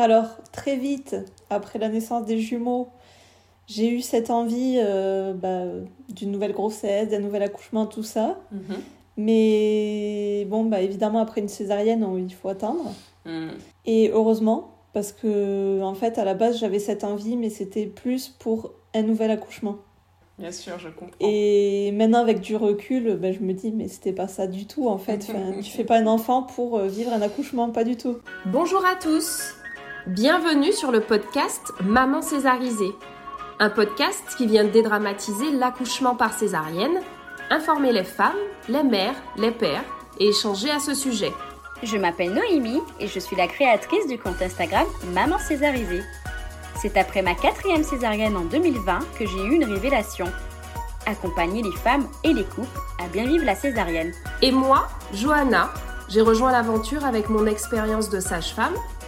Alors, très vite, après la naissance des jumeaux, j'ai eu cette envie euh, bah, d'une nouvelle grossesse, d'un nouvel accouchement, tout ça. Mhm. Mais bon, bah, évidemment, après une césarienne, on- il faut attendre. Mhm. Et heureusement, parce que en fait, à la base, j'avais cette envie, mais c'était plus pour un nouvel accouchement. Bien sûr, je comprends. Et maintenant, avec du recul, ben, je me dis, mais c'était pas ça du tout, en fait. Enfin, tu fais pas un enfant pour euh, vivre un accouchement, pas du tout. Bonjour à tous Bienvenue sur le podcast Maman césarisée. Un podcast qui vient dédramatiser l'accouchement par césarienne, informer les femmes, les mères, les pères et échanger à ce sujet. Je m'appelle Noémie et je suis la créatrice du compte Instagram Maman Césarisée. C'est après ma quatrième césarienne en 2020 que j'ai eu une révélation. Accompagner les femmes et les couples à bien vivre la césarienne. Et moi, Johanna, j'ai rejoint l'aventure avec mon expérience de sage-femme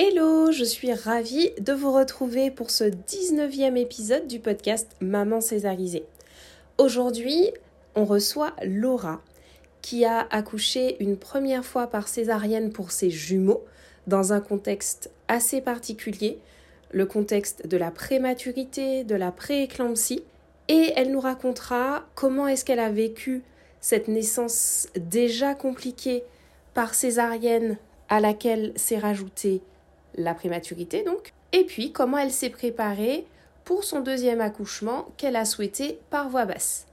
Hello, je suis ravie de vous retrouver pour ce 19e épisode du podcast Maman Césarisée. Aujourd'hui, on reçoit Laura qui a accouché une première fois par césarienne pour ses jumeaux dans un contexte assez particulier, le contexte de la prématurité, de la prééclampsie, et elle nous racontera comment est-ce qu'elle a vécu cette naissance déjà compliquée par césarienne à laquelle s'est rajoutée la prématurité donc, et puis comment elle s'est préparée pour son deuxième accouchement qu'elle a souhaité par voie basse.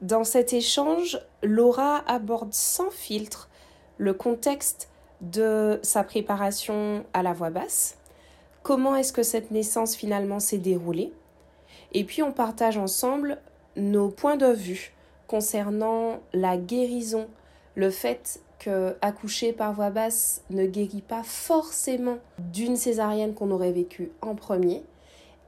Dans cet échange, Laura aborde sans filtre le contexte de sa préparation à la voix basse, comment est-ce que cette naissance finalement s'est déroulée, et puis on partage ensemble nos points de vue concernant la guérison, le fait accoucher par voie basse ne guérit pas forcément d'une césarienne qu'on aurait vécue en premier,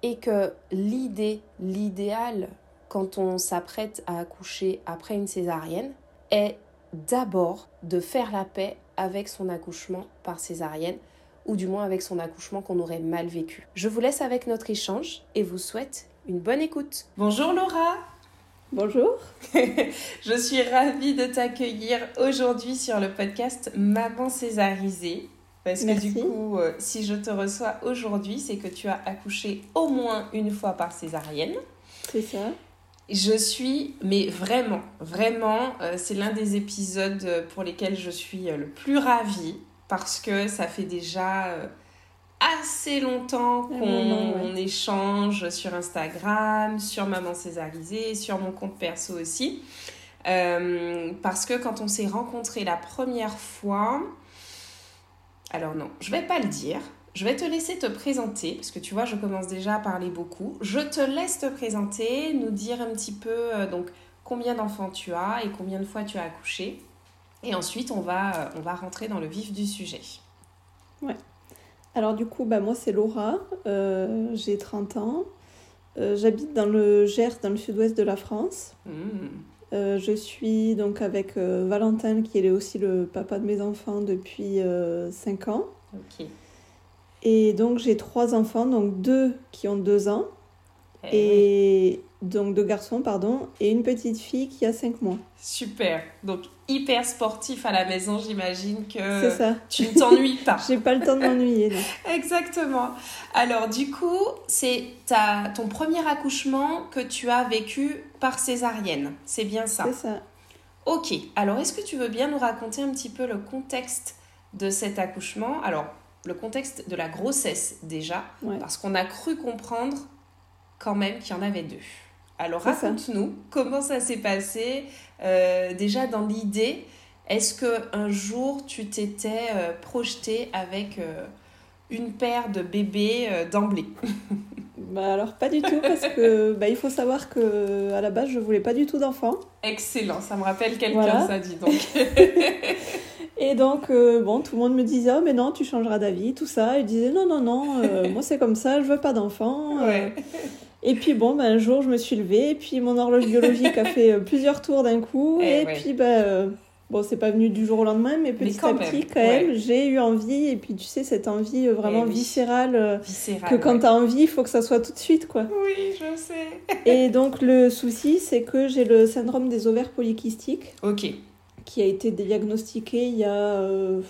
et que l'idée, l'idéal quand on s'apprête à accoucher après une césarienne est d'abord de faire la paix avec son accouchement par césarienne ou du moins avec son accouchement qu'on aurait mal vécu. Je vous laisse avec notre échange et vous souhaite une bonne écoute. Bonjour Laura Bonjour. Je suis ravie de t'accueillir aujourd'hui sur le podcast Maman Césarisée. Parce que Merci. du coup, euh, si je te reçois aujourd'hui, c'est que tu as accouché au moins une fois par césarienne. C'est ça. Je suis, mais vraiment, vraiment, euh, c'est l'un des épisodes pour lesquels je suis euh, le plus ravie parce que ça fait déjà assez longtemps qu'on ouais. échange sur Instagram, sur Maman Césarisée, sur mon compte perso aussi. Euh, parce que quand on s'est rencontrés la première fois, alors non, je vais pas le dire. Je vais te laisser te présenter, parce que tu vois, je commence déjà à parler beaucoup. Je te laisse te présenter, nous dire un petit peu euh, donc combien d'enfants tu as et combien de fois tu as accouché. Et ensuite, on va, euh, on va rentrer dans le vif du sujet. Alors du coup, bah, moi c'est Laura, Euh, j'ai 30 ans. Euh, J'habite dans le Gers, dans le sud-ouest de la France. Mmh. Euh, je suis donc avec Valentin, qui est aussi le papa de mes enfants depuis 5 ans. Et donc j'ai trois enfants, donc deux qui ont 2 ans, Eh et donc deux garçons, pardon, et une petite fille qui a 5 mois. Super. Donc, hyper sportif à la maison, j'imagine que C'est ça. tu ne t'ennuies pas. J'ai pas le temps de m'ennuyer. Exactement. Alors du coup, c'est ton premier accouchement que tu as vécu par césarienne. C'est bien ça. C'est ça. Ok. Alors est-ce que tu veux bien nous raconter un petit peu le contexte de cet accouchement? Alors le contexte de la grossesse déjà, Ouais. parce qu'on a cru comprendre quand même qu'il y en avait deux. Alors raconte-nous comment ça s'est passé. euh, déjà dans l'idée, est-ce que un jour tu t'étais euh, projeté avec euh, une paire de bébés d'emblée? Bah alors pas du tout parce que bah, il faut savoir que à la base je voulais pas du tout d'enfants Excellent, ça me rappelle quelqu'un Voilà. ça dit donc. et donc euh, bon tout le monde me disait oh mais non tu changeras d'avis tout ça et je disais non non non euh, moi c'est comme ça je veux pas d'enfants euh. Ouais. Et puis bon, ben, un jour, je me suis levée, et puis mon horloge biologique a fait euh, plusieurs tours d'un coup, Eh et ouais. puis ben, euh, bon, c'est pas venu du jour au lendemain, mais petit quand à petit, même, quand même, j'ai eu envie, et puis tu sais, cette envie euh, vraiment Eh oui. viscérale, euh, Viscéral. que quand ouais. t'as envie, il faut que ça soit tout de suite, quoi. Oui, je sais. et donc le souci, c'est que j'ai le syndrome des ovaires polykystiques, Ok. qui a été diagnostiqué il y a, euh,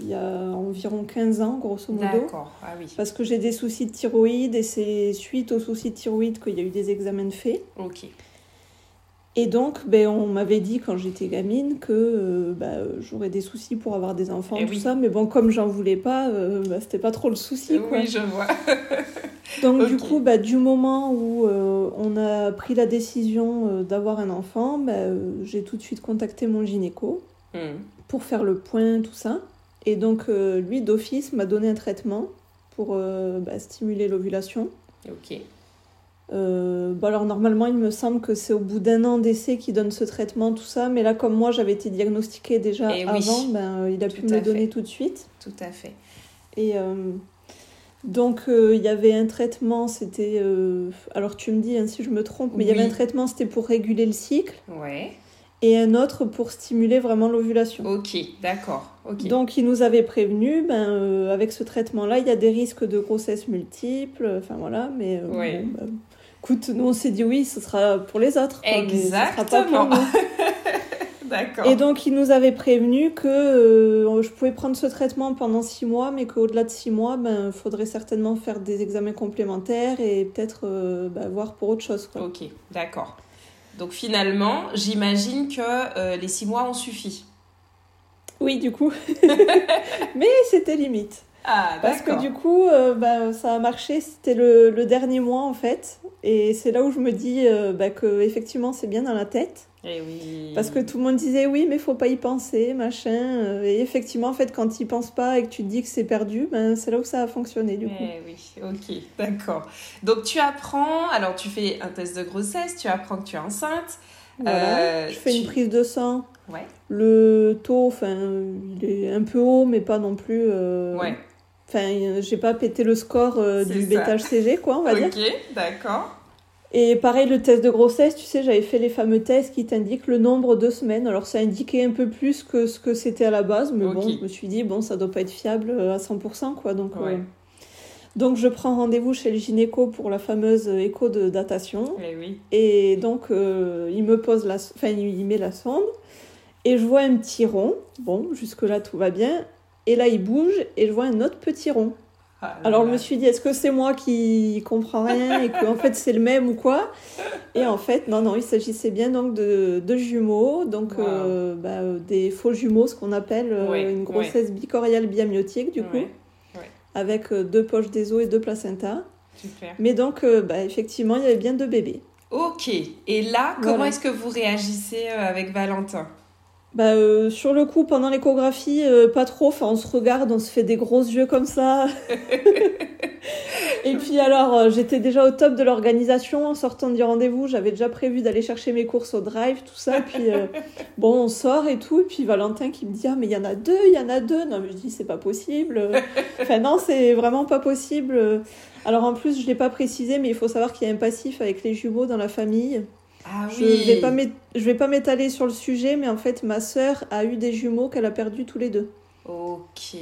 il y a environ 15 ans, grosso modo. D'accord. Ah oui. Parce que j'ai des soucis de thyroïde et c'est suite aux soucis de thyroïde qu'il y a eu des examens de faits. Ok. Et donc, ben, on m'avait dit quand j'étais gamine que euh, bah, j'aurais des soucis pour avoir des enfants, Eh tout oui. ça. Mais bon, comme j'en voulais pas, euh, bah, c'était pas trop le souci. Quoi. Oui, je vois. Donc, du coup, bah, du moment où euh, on a pris la décision euh, d'avoir un enfant, euh, j'ai tout de suite contacté mon gynéco Hmm. pour faire le point, tout ça. Et donc, euh, lui, d'office, m'a donné un traitement pour euh, bah, stimuler l'ovulation. Ok. Euh, bon alors normalement il me semble que c'est au bout d'un an d'essai qu'il donne ce traitement, tout ça, mais là comme moi j'avais été diagnostiquée déjà Eh oui. avant, ben, euh, il a pu me le donner tout de suite. Tout à fait. Et donc il y avait un traitement, c'était... alors tu me dis hein, si je me trompe, mais il y avait un traitement, c'était pour réguler le cycle, Ouais. Et un autre pour stimuler vraiment l'ovulation. Ok. D'accord. Donc il nous avait prévenu, ben, euh, avec ce traitement-là, il y a des risques de grossesse multiples, enfin voilà, mais euh, Ouais. bon, ben, écoute, nous on s'est dit oui, ce sera pour les autres. quoi, mais ce sera pas pour Exactement. D'accord. Et donc il nous avait prévenu que euh, je pouvais prendre ce traitement pendant six mois, mais qu'au-delà de six mois, ben faudrait certainement faire des examens complémentaires et peut-être euh, ben, voir pour autre chose. Quoi. Ok. D'accord. Donc finalement, j'imagine que euh, les six mois ont suffi. Oui, du coup. mais c'était limite. Ah, Parce que du coup, euh, bah, ça a marché, c'était le, le dernier mois en fait. Et c'est là où je me dis euh, bah, que effectivement c'est bien dans la tête. Eh oui. Parce que tout le monde disait oui, mais faut pas y penser, machin. Et effectivement, en fait, quand tu y penses pas et que tu te dis que c'est perdu, ben, c'est là où ça a fonctionné du coup. Eh oui, ok, d'accord. Donc tu apprends, alors tu fais un test de grossesse, tu apprends que tu es enceinte. Voilà. Euh, je fais tu- une prise de sang. Ouais. Le taux, enfin, il est un peu haut, mais pas non plus. euh, Ouais. Enfin, j'ai pas pété le score euh, du ça. bêta-HCG, quoi, on va dire. Ok, d'accord. Et pareil, le test de grossesse, tu sais, j'avais fait les fameux tests qui t'indiquent le nombre de semaines. Alors ça indiquait un peu plus que ce que c'était à la base, mais bon, je me suis dit, bon, ça doit pas être fiable à 100%, quoi. Donc, euh, donc je prends rendez-vous chez le gynéco pour la fameuse écho de datation. Eh oui. Et donc, euh, il me pose la... Enfin, il met la sonde. Et je vois un petit rond. Bon, jusque-là, tout va bien. Et là, il bouge et je vois un autre petit rond. Ah Alors je me suis dit, est-ce que c'est moi qui comprends rien et que en fait c'est le même ou quoi? Et en fait, non, non, il s'agissait bien donc de, de jumeaux, donc Wow. euh, bah, euh, des faux jumeaux, ce qu'on appelle euh, une grossesse bicoriale biamniotique du coup, avec euh, deux poches des os et deux placentas. super. Mais donc, bah, effectivement, il y avait bien deux bébés. Ok, et là, comment Voilà. est-ce que vous réagissez avec Valentin? Bah, euh, sur le coup, pendant l'échographie, euh, pas trop. Enfin, on se regarde, on se fait des gros yeux comme ça. Et puis alors, euh, j'étais déjà au top de l'organisation en sortant du rendez-vous. J'avais déjà prévu d'aller chercher mes courses au drive, tout ça. Puis bon, on sort et tout. Et puis Valentin qui me dit ah mais il y en a deux, il y en a deux. Non mais je dis c'est pas possible. Enfin non, c'est vraiment pas possible. Alors en plus, je l'ai pas précisé, mais il faut savoir qu'il y a un passif avec les jumeaux dans la famille. Ah Je oui. vais pas m'é- je vais pas m'étaler sur le sujet, mais en fait, ma sœur a eu des jumeaux qu'elle a perdus tous les deux. Ok.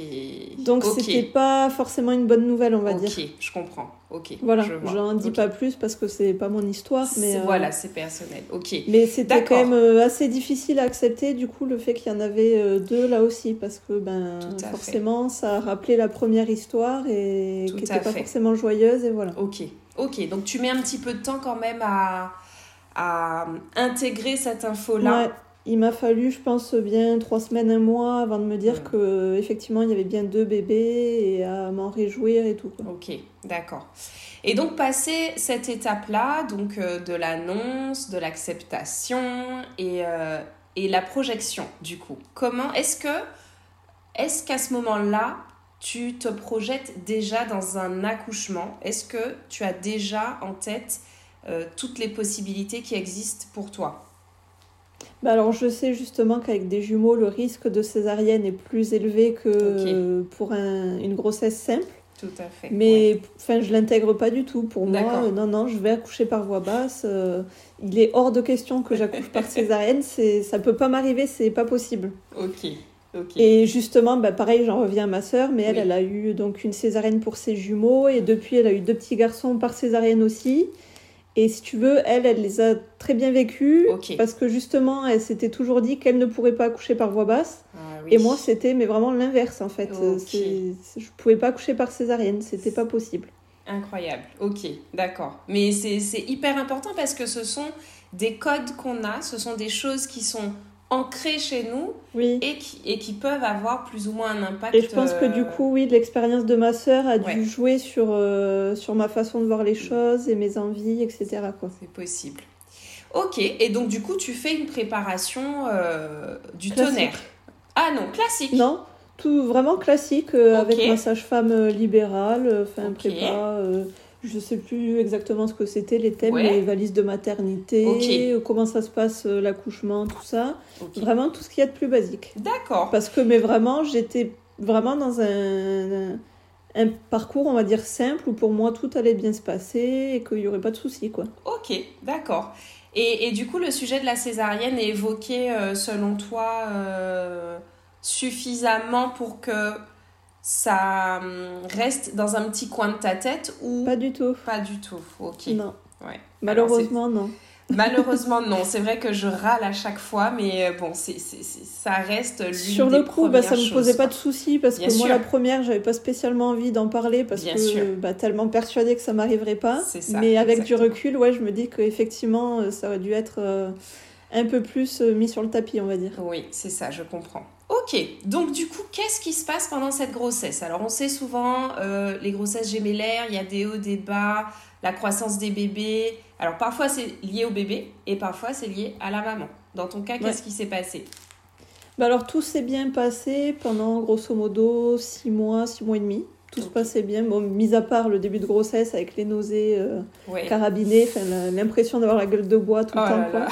Donc Ok. c'était pas forcément une bonne nouvelle, on va Ok, dire. je comprends. Ok. Voilà, je j'en dis Ok. pas plus parce que c'est pas mon histoire, mais euh, Voilà, c'est personnel. Ok. mais c'était quand même euh, assez difficile à accepter du coup le fait qu'il y en avait euh, deux là aussi parce que ben forcément ça a rappelé la première histoire et qui à était pas forcément joyeuse et voilà. Ok. Ok. Donc tu mets un petit peu de temps quand même à, à intégrer cette info-là. Ouais, il m'a fallu, je pense, bien trois semaines, un mois avant de me dire Ouais. que effectivement il y avait bien deux bébés et à m'en réjouir et tout. Quoi. Ok, d'accord. Et donc, passer cette étape-là, donc euh, de l'annonce, de l'acceptation et, euh, et la projection, du coup, comment est-ce que, est-ce qu'à ce moment-là, tu te projettes déjà dans un accouchement? Est-ce que tu as déjà en tête euh, toutes les possibilités qui existent pour toi Bah alors je sais justement qu'avec des jumeaux, le risque de césarienne est plus élevé que pour un- une grossesse simple. Tout à fait. Mais enfin, je l'intègre pas du tout. Pour moi, euh, non, non, je vais accoucher par voie basse. euh, il est hors de question que j'accouche par césarienne. C'est, ça peut pas m'arriver, c'est pas possible. Ok, ok. Et justement, bah, pareil, j'en reviens à ma sœur, mais elle, Oui. elle a eu donc une césarienne pour ses jumeaux et depuis, elle a eu deux petits garçons par césarienne aussi. Et si tu veux, elle, elle les a très bien vécus Ok. parce que justement, elle s'était toujours dit qu'elle ne pourrait pas accoucher par voie basse. Ah oui. Et moi, c'était mais vraiment l'inverse en fait. Ok. C'est- c'est- je pouvais pas accoucher par césarienne, c'était pas possible. Incroyable. Ok, d'accord. Mais c'est c'est hyper important parce que ce sont des codes qu'on a, ce sont des choses qui sont ancrées chez nous Oui. et qui, et qui peuvent avoir plus ou moins un impact. Et je pense que du euh, coup, oui, l'expérience de ma sœur a dû jouer sur, euh, sur ma façon de voir les choses et mes envies, etc. C'est possible. Ok, et donc du coup, tu fais une préparation euh, du Classique. tonnerre. Ah non, classique. Non, tout vraiment classique euh, avec ma sage-femme libérale, enfin Ok. prépa. Je sais plus exactement ce que c'était les thèmes, Ouais. les valises de maternité, comment ça se passe euh, l'accouchement, tout ça. Vraiment tout ce qu'il y a de plus basique. D'accord. Parce que, mais vraiment, j'étais vraiment dans un, un parcours, on va dire, simple où pour moi tout allait bien se passer et qu'il n'y aurait pas de soucis, quoi. Ok, d'accord. Et, et du coup, le sujet de la césarienne est évoqué, euh, selon toi, euh, suffisamment pour que ça hum, reste dans un petit coin de ta tête ou Pas du tout. pas du tout Ok. Non. Ouais. Malheureusement, non. Malheureusement, non. C'est vrai que je râle à chaque fois, mais euh, bon, c'est, ça reste l'une Sur des le coup, bah, ça premières me posait pas de soucis parce Bien que moi, la première, j'avais pas spécialement envie d'en parler parce Bien que bah, tellement persuadée que ça m'arriverait pas. Ça, Mais avec exactement. du recul, ouais, je me dis qu'effectivement, euh, ça aurait dû être euh, un peu plus mis sur le tapis, on va dire. Oui, c'est ça, je comprends. Ok, donc du coup, qu'est-ce qui se passe pendant cette grossesse? Alors, on sait souvent, euh, les grossesses gémellaires, il y a des hauts, des bas, la croissance des bébés. Alors, parfois, c'est lié au bébé et parfois, c'est lié à la maman. Dans ton cas, qu'est-ce qui s'est passé? Bah alors tout s'est bien passé pendant grosso modo 6 mois, 6 mois et demi. Tout se passait bien, bon, mis à part le début de grossesse avec les nausées euh, Ouais. carabinées, l'impression d'avoir la gueule de bois tout Oh le temps. là quoi. là.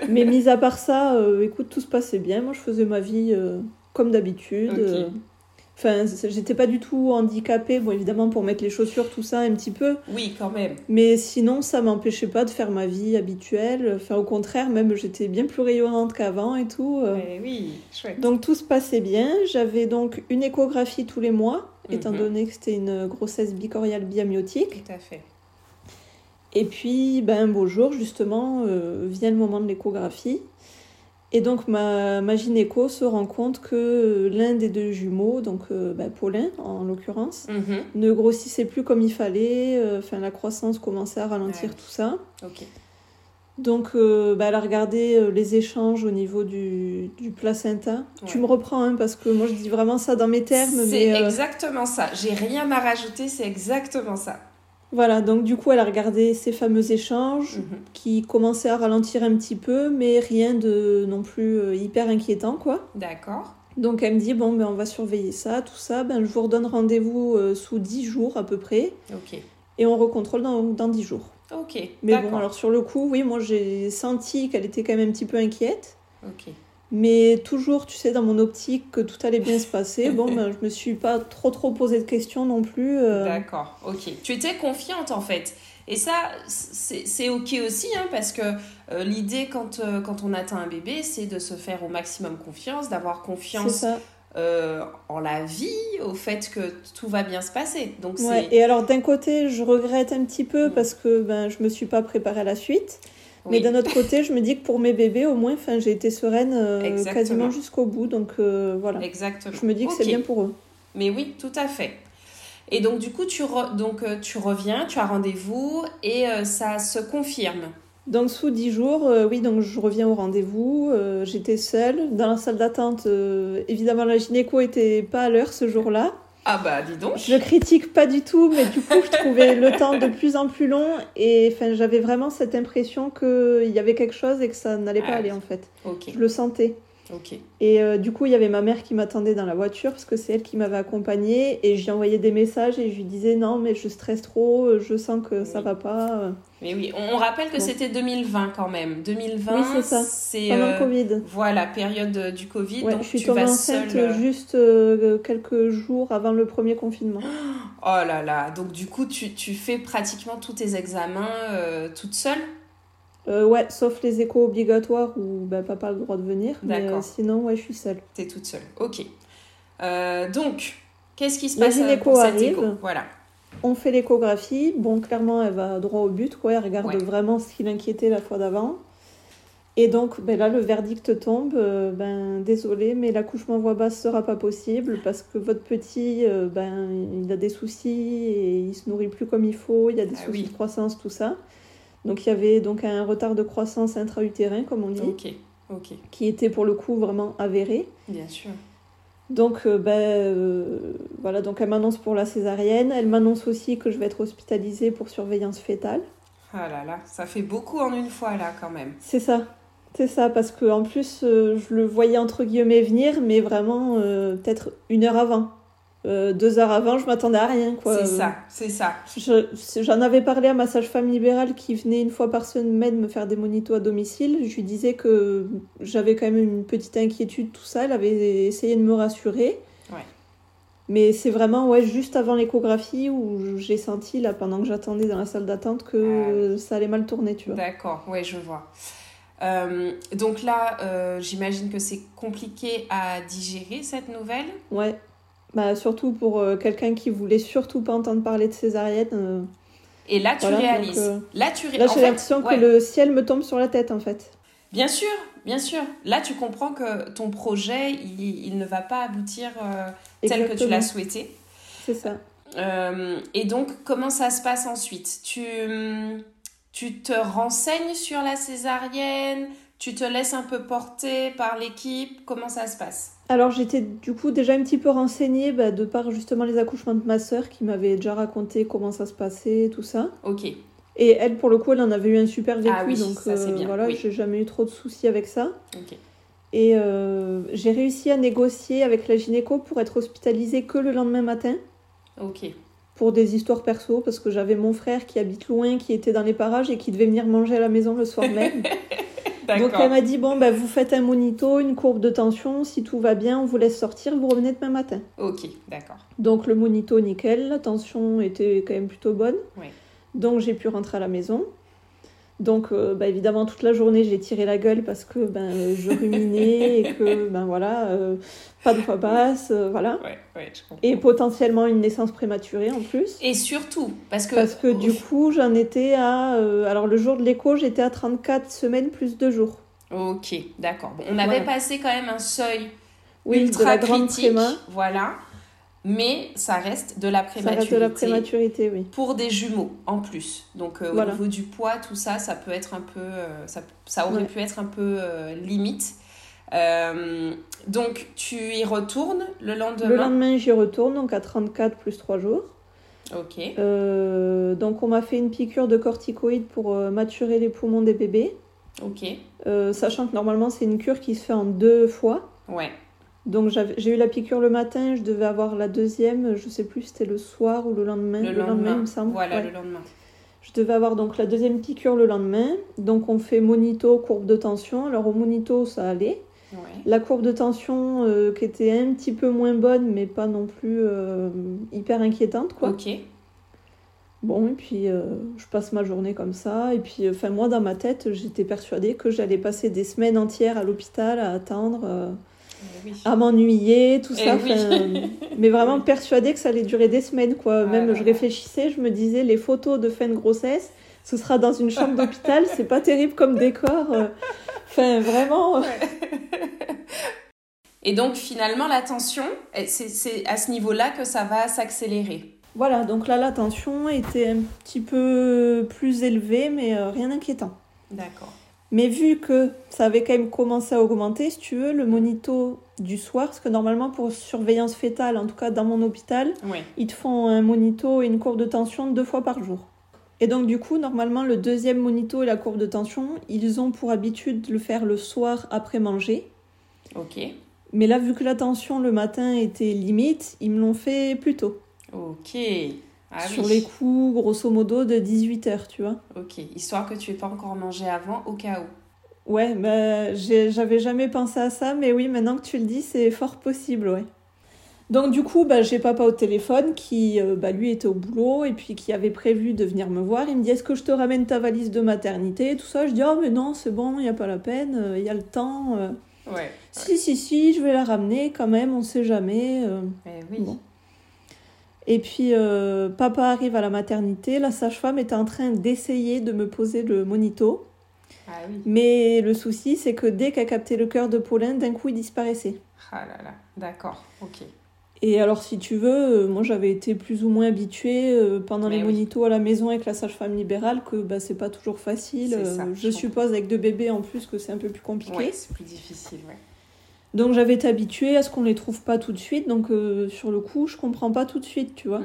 Mais mis à part ça, euh, écoute, tout se passait bien. Moi, je faisais ma vie euh, comme d'habitude. Ok. euh. Enfin, j'étais pas du tout handicapée. Bon, évidemment, pour mettre les chaussures, tout ça, un petit peu. Oui, quand même. Mais sinon, ça m'empêchait pas de faire ma vie habituelle. Enfin, au contraire, même j'étais bien plus rayonnante qu'avant et tout. euh. Ouais, oui, chouette. Donc tout se passait bien. J'avais donc une échographie tous les mois, étant Mhm. donné que c'était une grossesse bicoriale biamiotique. Tout à fait. Et puis, ben, un beau jour, justement, euh, vient le moment de l'échographie. Et donc, ma, ma gynéco se rend compte que l'un des deux jumeaux, donc euh, ben, Paulin en l'occurrence, Mhm. ne grossissait plus comme il fallait. euh, Enfin, la croissance commençait à ralentir, Ouais. tout ça. Ok. Donc, euh, bah, elle a regardé euh, les échanges au niveau du, du placenta. Tu me reprends, hein, parce que moi, je dis vraiment ça dans mes termes. C'est euh, exactement ça. J'ai rien à rajouter, c'est exactement ça. Voilà, donc du coup, elle a regardé ces fameux échanges Mhm. qui commençaient à ralentir un petit peu, mais rien de non plus hyper inquiétant, quoi. D'accord. Donc, elle me dit, bon, ben, on va surveiller ça, tout ça. Ben, je vous redonne rendez-vous sous 10 jours à peu près, Ok. et on recontrôle dans, dans 10 jours. Ok. Mais bon, alors sur le coup, oui, moi, j'ai senti qu'elle était quand même un petit peu inquiète. Ok. Mais toujours, tu sais, dans mon optique que tout allait bien se passer. Bon, ben, je me suis pas trop trop posé de questions non plus. euh. D'accord, ok. Tu étais confiante en fait. Et ça, c'est c'est ok aussi, hein, parce que euh, l'idée quand, euh, quand on atteint un bébé, c'est de se faire au maximum confiance, d'avoir C'est confiance ça. Euh, en la vie, au fait que tout va bien se passer. Donc Ouais. Et alors, d'un côté, je regrette un petit peu Mm. parce que ben, je me suis pas préparée à la suite. Mais d'un autre côté, je me dis que pour mes bébés, au moins, j'ai été sereine euh, quasiment jusqu'au bout. Donc euh, voilà. Exactement. Je me dis que c'est bien pour eux. Mais oui, tout à fait. Et donc du coup, tu, re- donc, tu reviens, tu as rendez-vous et ça se confirme. Donc sous 10 jours, euh, oui, donc je reviens au rendez-vous. euh, J'étais seule dans la salle d'attente. euh, évidemment, la gynéco était pas à l'heure ce jour-là. Ah bah dis donc. Je critique pas du tout, mais du coup, je trouvais le temps de plus en plus long et enfin, j'avais vraiment cette impression qu'il y avait quelque chose et que ça n'allait pas Ah aller en fait. Je le sentais. Et euh, du coup, il y avait ma mère qui m'attendait dans la voiture parce que c'est elle qui m'avait accompagnée. Et je lui envoyais des messages et je lui disais non, mais je stresse trop, euh, je sens que ça Oui. va pas. Mais oui, on, on rappelle que Bon. c'était 2020 quand même. 2020, Oui, c'est ça. c'est Pendant euh, le Covid. voilà période euh, du Covid. Ouais, donc je suis tu tombée vas enceinte seule. euh, juste euh, quelques jours avant le premier confinement. Oh là là, donc du coup tu, tu fais pratiquement tous tes examens euh, toute seule? Euh, ouais, sauf les échos obligatoires où ben, papa a le droit de venir. Mais euh, sinon, ouais, je suis seule. T'es toute seule. Ok. Euh, donc, qu'est-ce qui se passe euh, gynéco pour cette arrive. écho? Voilà. On fait l'échographie. Bon, clairement, elle va droit au but. Quoi. Elle regarde Ouais. vraiment ce qui l'inquiétait la fois d'avant. Et donc, ben là, le verdict tombe. ben, désolé, mais l'accouchement voix basse sera pas possible parce que votre petit, ben, il a des soucis et il se nourrit plus comme il faut. Il y a des Ah soucis oui. de croissance, tout ça. Donc, il y avait donc un retard de croissance intra-utérin, comme on dit, qui était pour le coup vraiment avéré. Bien sûr. Donc, euh, ben, euh, voilà, donc elle m'annonce pour la césarienne. Elle m'annonce aussi que je vais être hospitalisée pour surveillance fétale. Ah là là, ça fait beaucoup en une fois là quand même. C'est ça, c'est ça, parce que en plus, euh, je le voyais entre guillemets venir, mais vraiment peut-être une heure avant. Euh, deux heures avant, je m'attendais à rien, quoi. C'est ça, c'est ça. Je- J'en avais parlé à ma sage-femme libérale qui venait une fois par semaine me faire des monitos à domicile. Je lui disais que j'avais quand même une petite inquiétude, tout ça. Elle avait essayé de me rassurer. Ouais. Mais c'est vraiment ouais, juste avant l'échographie où j'ai senti, là, pendant que j'attendais dans la salle d'attente, que Ah ça allait mal tourner, tu vois. D'accord, ouais, je vois. Euh, donc là, euh, j'imagine que c'est compliqué à digérer cette nouvelle? Ouais. Bah, surtout pour euh, quelqu'un qui voulait surtout pas entendre parler de césarienne. euh, Et là, tu Voilà, donc, réalises. euh, Là, tu ré- Là, j'ai l'impression ouais. que le ciel me tombe sur la tête, en fait. Bien sûr, bien sûr. Là, tu comprends que ton projet, il, il ne va pas aboutir tel que tu l'as souhaité. C'est ça. Et donc, comment ça se passe ensuite? Tu, tu te renseignes sur la césarienne? Tu te laisses un peu porter par l'équipe Comment ça se passe? Alors j'étais du coup déjà un petit peu renseignée bah, de par justement les accouchements de ma sœur qui m'avait déjà raconté comment ça se passait, tout ça. Ok, Et elle pour le coup elle en avait eu un super vécu Ah oui, donc ça, c'est bien, voilà oui. j'ai jamais eu trop de soucis avec ça. ok. Et euh, j'ai réussi à négocier avec la gynéco pour être hospitalisée que le lendemain matin Ok, pour des histoires perso parce que j'avais mon frère qui habite loin qui était dans les parages et qui devait venir manger à la maison le soir même. Donc elle m'a dit bon bah vous faites un monito, une courbe de tension, si tout va bien on vous laisse sortir, vous revenez demain matin. Ok, d'accord. Donc le monito nickel, la tension était quand même plutôt bonne. Oui. Donc j'ai pu rentrer à la maison. Donc euh, bah, évidemment toute la journée j'ai tiré la gueule parce que ben euh, je ruminais et que ben voilà euh, pas de voix basse, voilà. Ouais, ouais, je comprends. Et potentiellement une naissance prématurée en plus. Et surtout, parce que. Parce que du coup j'en étais à... alors le jour de l'écho j'étais à 34 semaines plus 2 jours. Ok, d'accord. Bon, on avait passé quand même un seuil Oui, de ultra la grande critique. préma. Voilà. Mais ça reste de la Ça prématurité. reste de la prématurité, oui. Pour des jumeaux en plus. Donc euh, Voilà. au niveau du poids, tout ça, ça peut être un peu. euh, ça, ça aurait Ouais. pu être un peu euh, limite. Donc tu y retournes le lendemain? Le lendemain j'y retourne, donc à 34 plus 3 jours. Ok. Donc on m'a fait une piqûre de corticoïdes pour maturer les poumons des bébés, Ok. Sachant que normalement c'est une cure qui se fait en deux fois. Ouais. Donc j'ai eu la piqûre le matin, je devais avoir la deuxième, je sais plus c'était le soir ou le lendemain. Le, lendemain. il me semble. Voilà, Ouais. le lendemain. Je devais avoir donc la deuxième piqûre le lendemain. Donc on fait monito, courbe de tension. Alors au monito ça allait. Ouais. La courbe de tension euh, qui était un petit peu moins bonne mais pas non plus euh, hyper inquiétante quoi. Ok. Bon, et puis euh, je passe ma journée comme ça. Et puis, enfin, moi, dans ma tête, j'étais persuadée que j'allais passer des semaines entières à l'hôpital à attendre, oui. à m'ennuyer, tout Eh ça. oui. mais vraiment persuadée que ça allait durer des semaines, quoi. Même, je réfléchissais, je me disais, les photos de fin de grossesse, ce sera dans une chambre d'hôpital, c'est pas terrible comme décor. euh. Enfin, vraiment. Et donc finalement, la tension, eh, c'est- c'est à ce niveau-là que ça va s'accélérer. Voilà, donc là, la tension était un petit peu plus élevée, mais euh, rien d'inquiétant. D'accord. Mais vu que ça avait quand même commencé à augmenter, si tu veux, le monito du soir, parce que normalement pour surveillance fétale, en tout cas dans mon hôpital, ils te font un monito et une courbe de tension deux fois par jour. Et donc du coup, normalement, le deuxième monito et la courbe de tension, ils ont pour habitude de le faire le soir après manger. Ok. Mais là, vu que la tension le matin était limite, ils me l'ont fait plus tôt. Ok. Ah sur oui. les coups, grosso modo, de 18h, tu vois. Ok. Histoire que tu aies pas encore mangé avant, au cas où. Ouais, bah, j'avais jamais pensé à ça, mais oui, maintenant que tu le dis, c'est fort possible, ouais. Donc du coup, bah, j'ai papa au téléphone qui, euh, bah, lui, était au boulot et puis qui avait prévu de venir me voir. Il me dit, est-ce que je te ramène ta valise de maternité Tout ça, je dis, oh mais non, c'est bon, il n'y a pas la peine, euh, il y a le temps. euh. Ouais. Si, si, si, je vais la ramener quand même, on sait jamais. euh. Eh oui. Bon. Et puis, euh, papa arrive à la maternité, la sage-femme était en train d'essayer de me poser le monito. Ah oui. Mais le souci, c'est que dès qu'elle captait le cœur de Pauline, d'un coup, il disparaissait. Ah là là. D'accord. Ok. Et alors, si tu veux, euh, moi j'avais été plus ou moins habituée euh, pendant Mais les oui. monitos à la maison avec la sage-femme libérale que bah, c'est pas toujours facile. Euh, ça, je suppose avec deux bébés en plus que c'est un peu plus compliqué. Ouais, c'est plus difficile, ouais. Donc j'avais été habituée à ce qu'on les trouve pas tout de suite. Donc euh, sur le coup, je comprends pas tout de suite, tu vois. Hmm.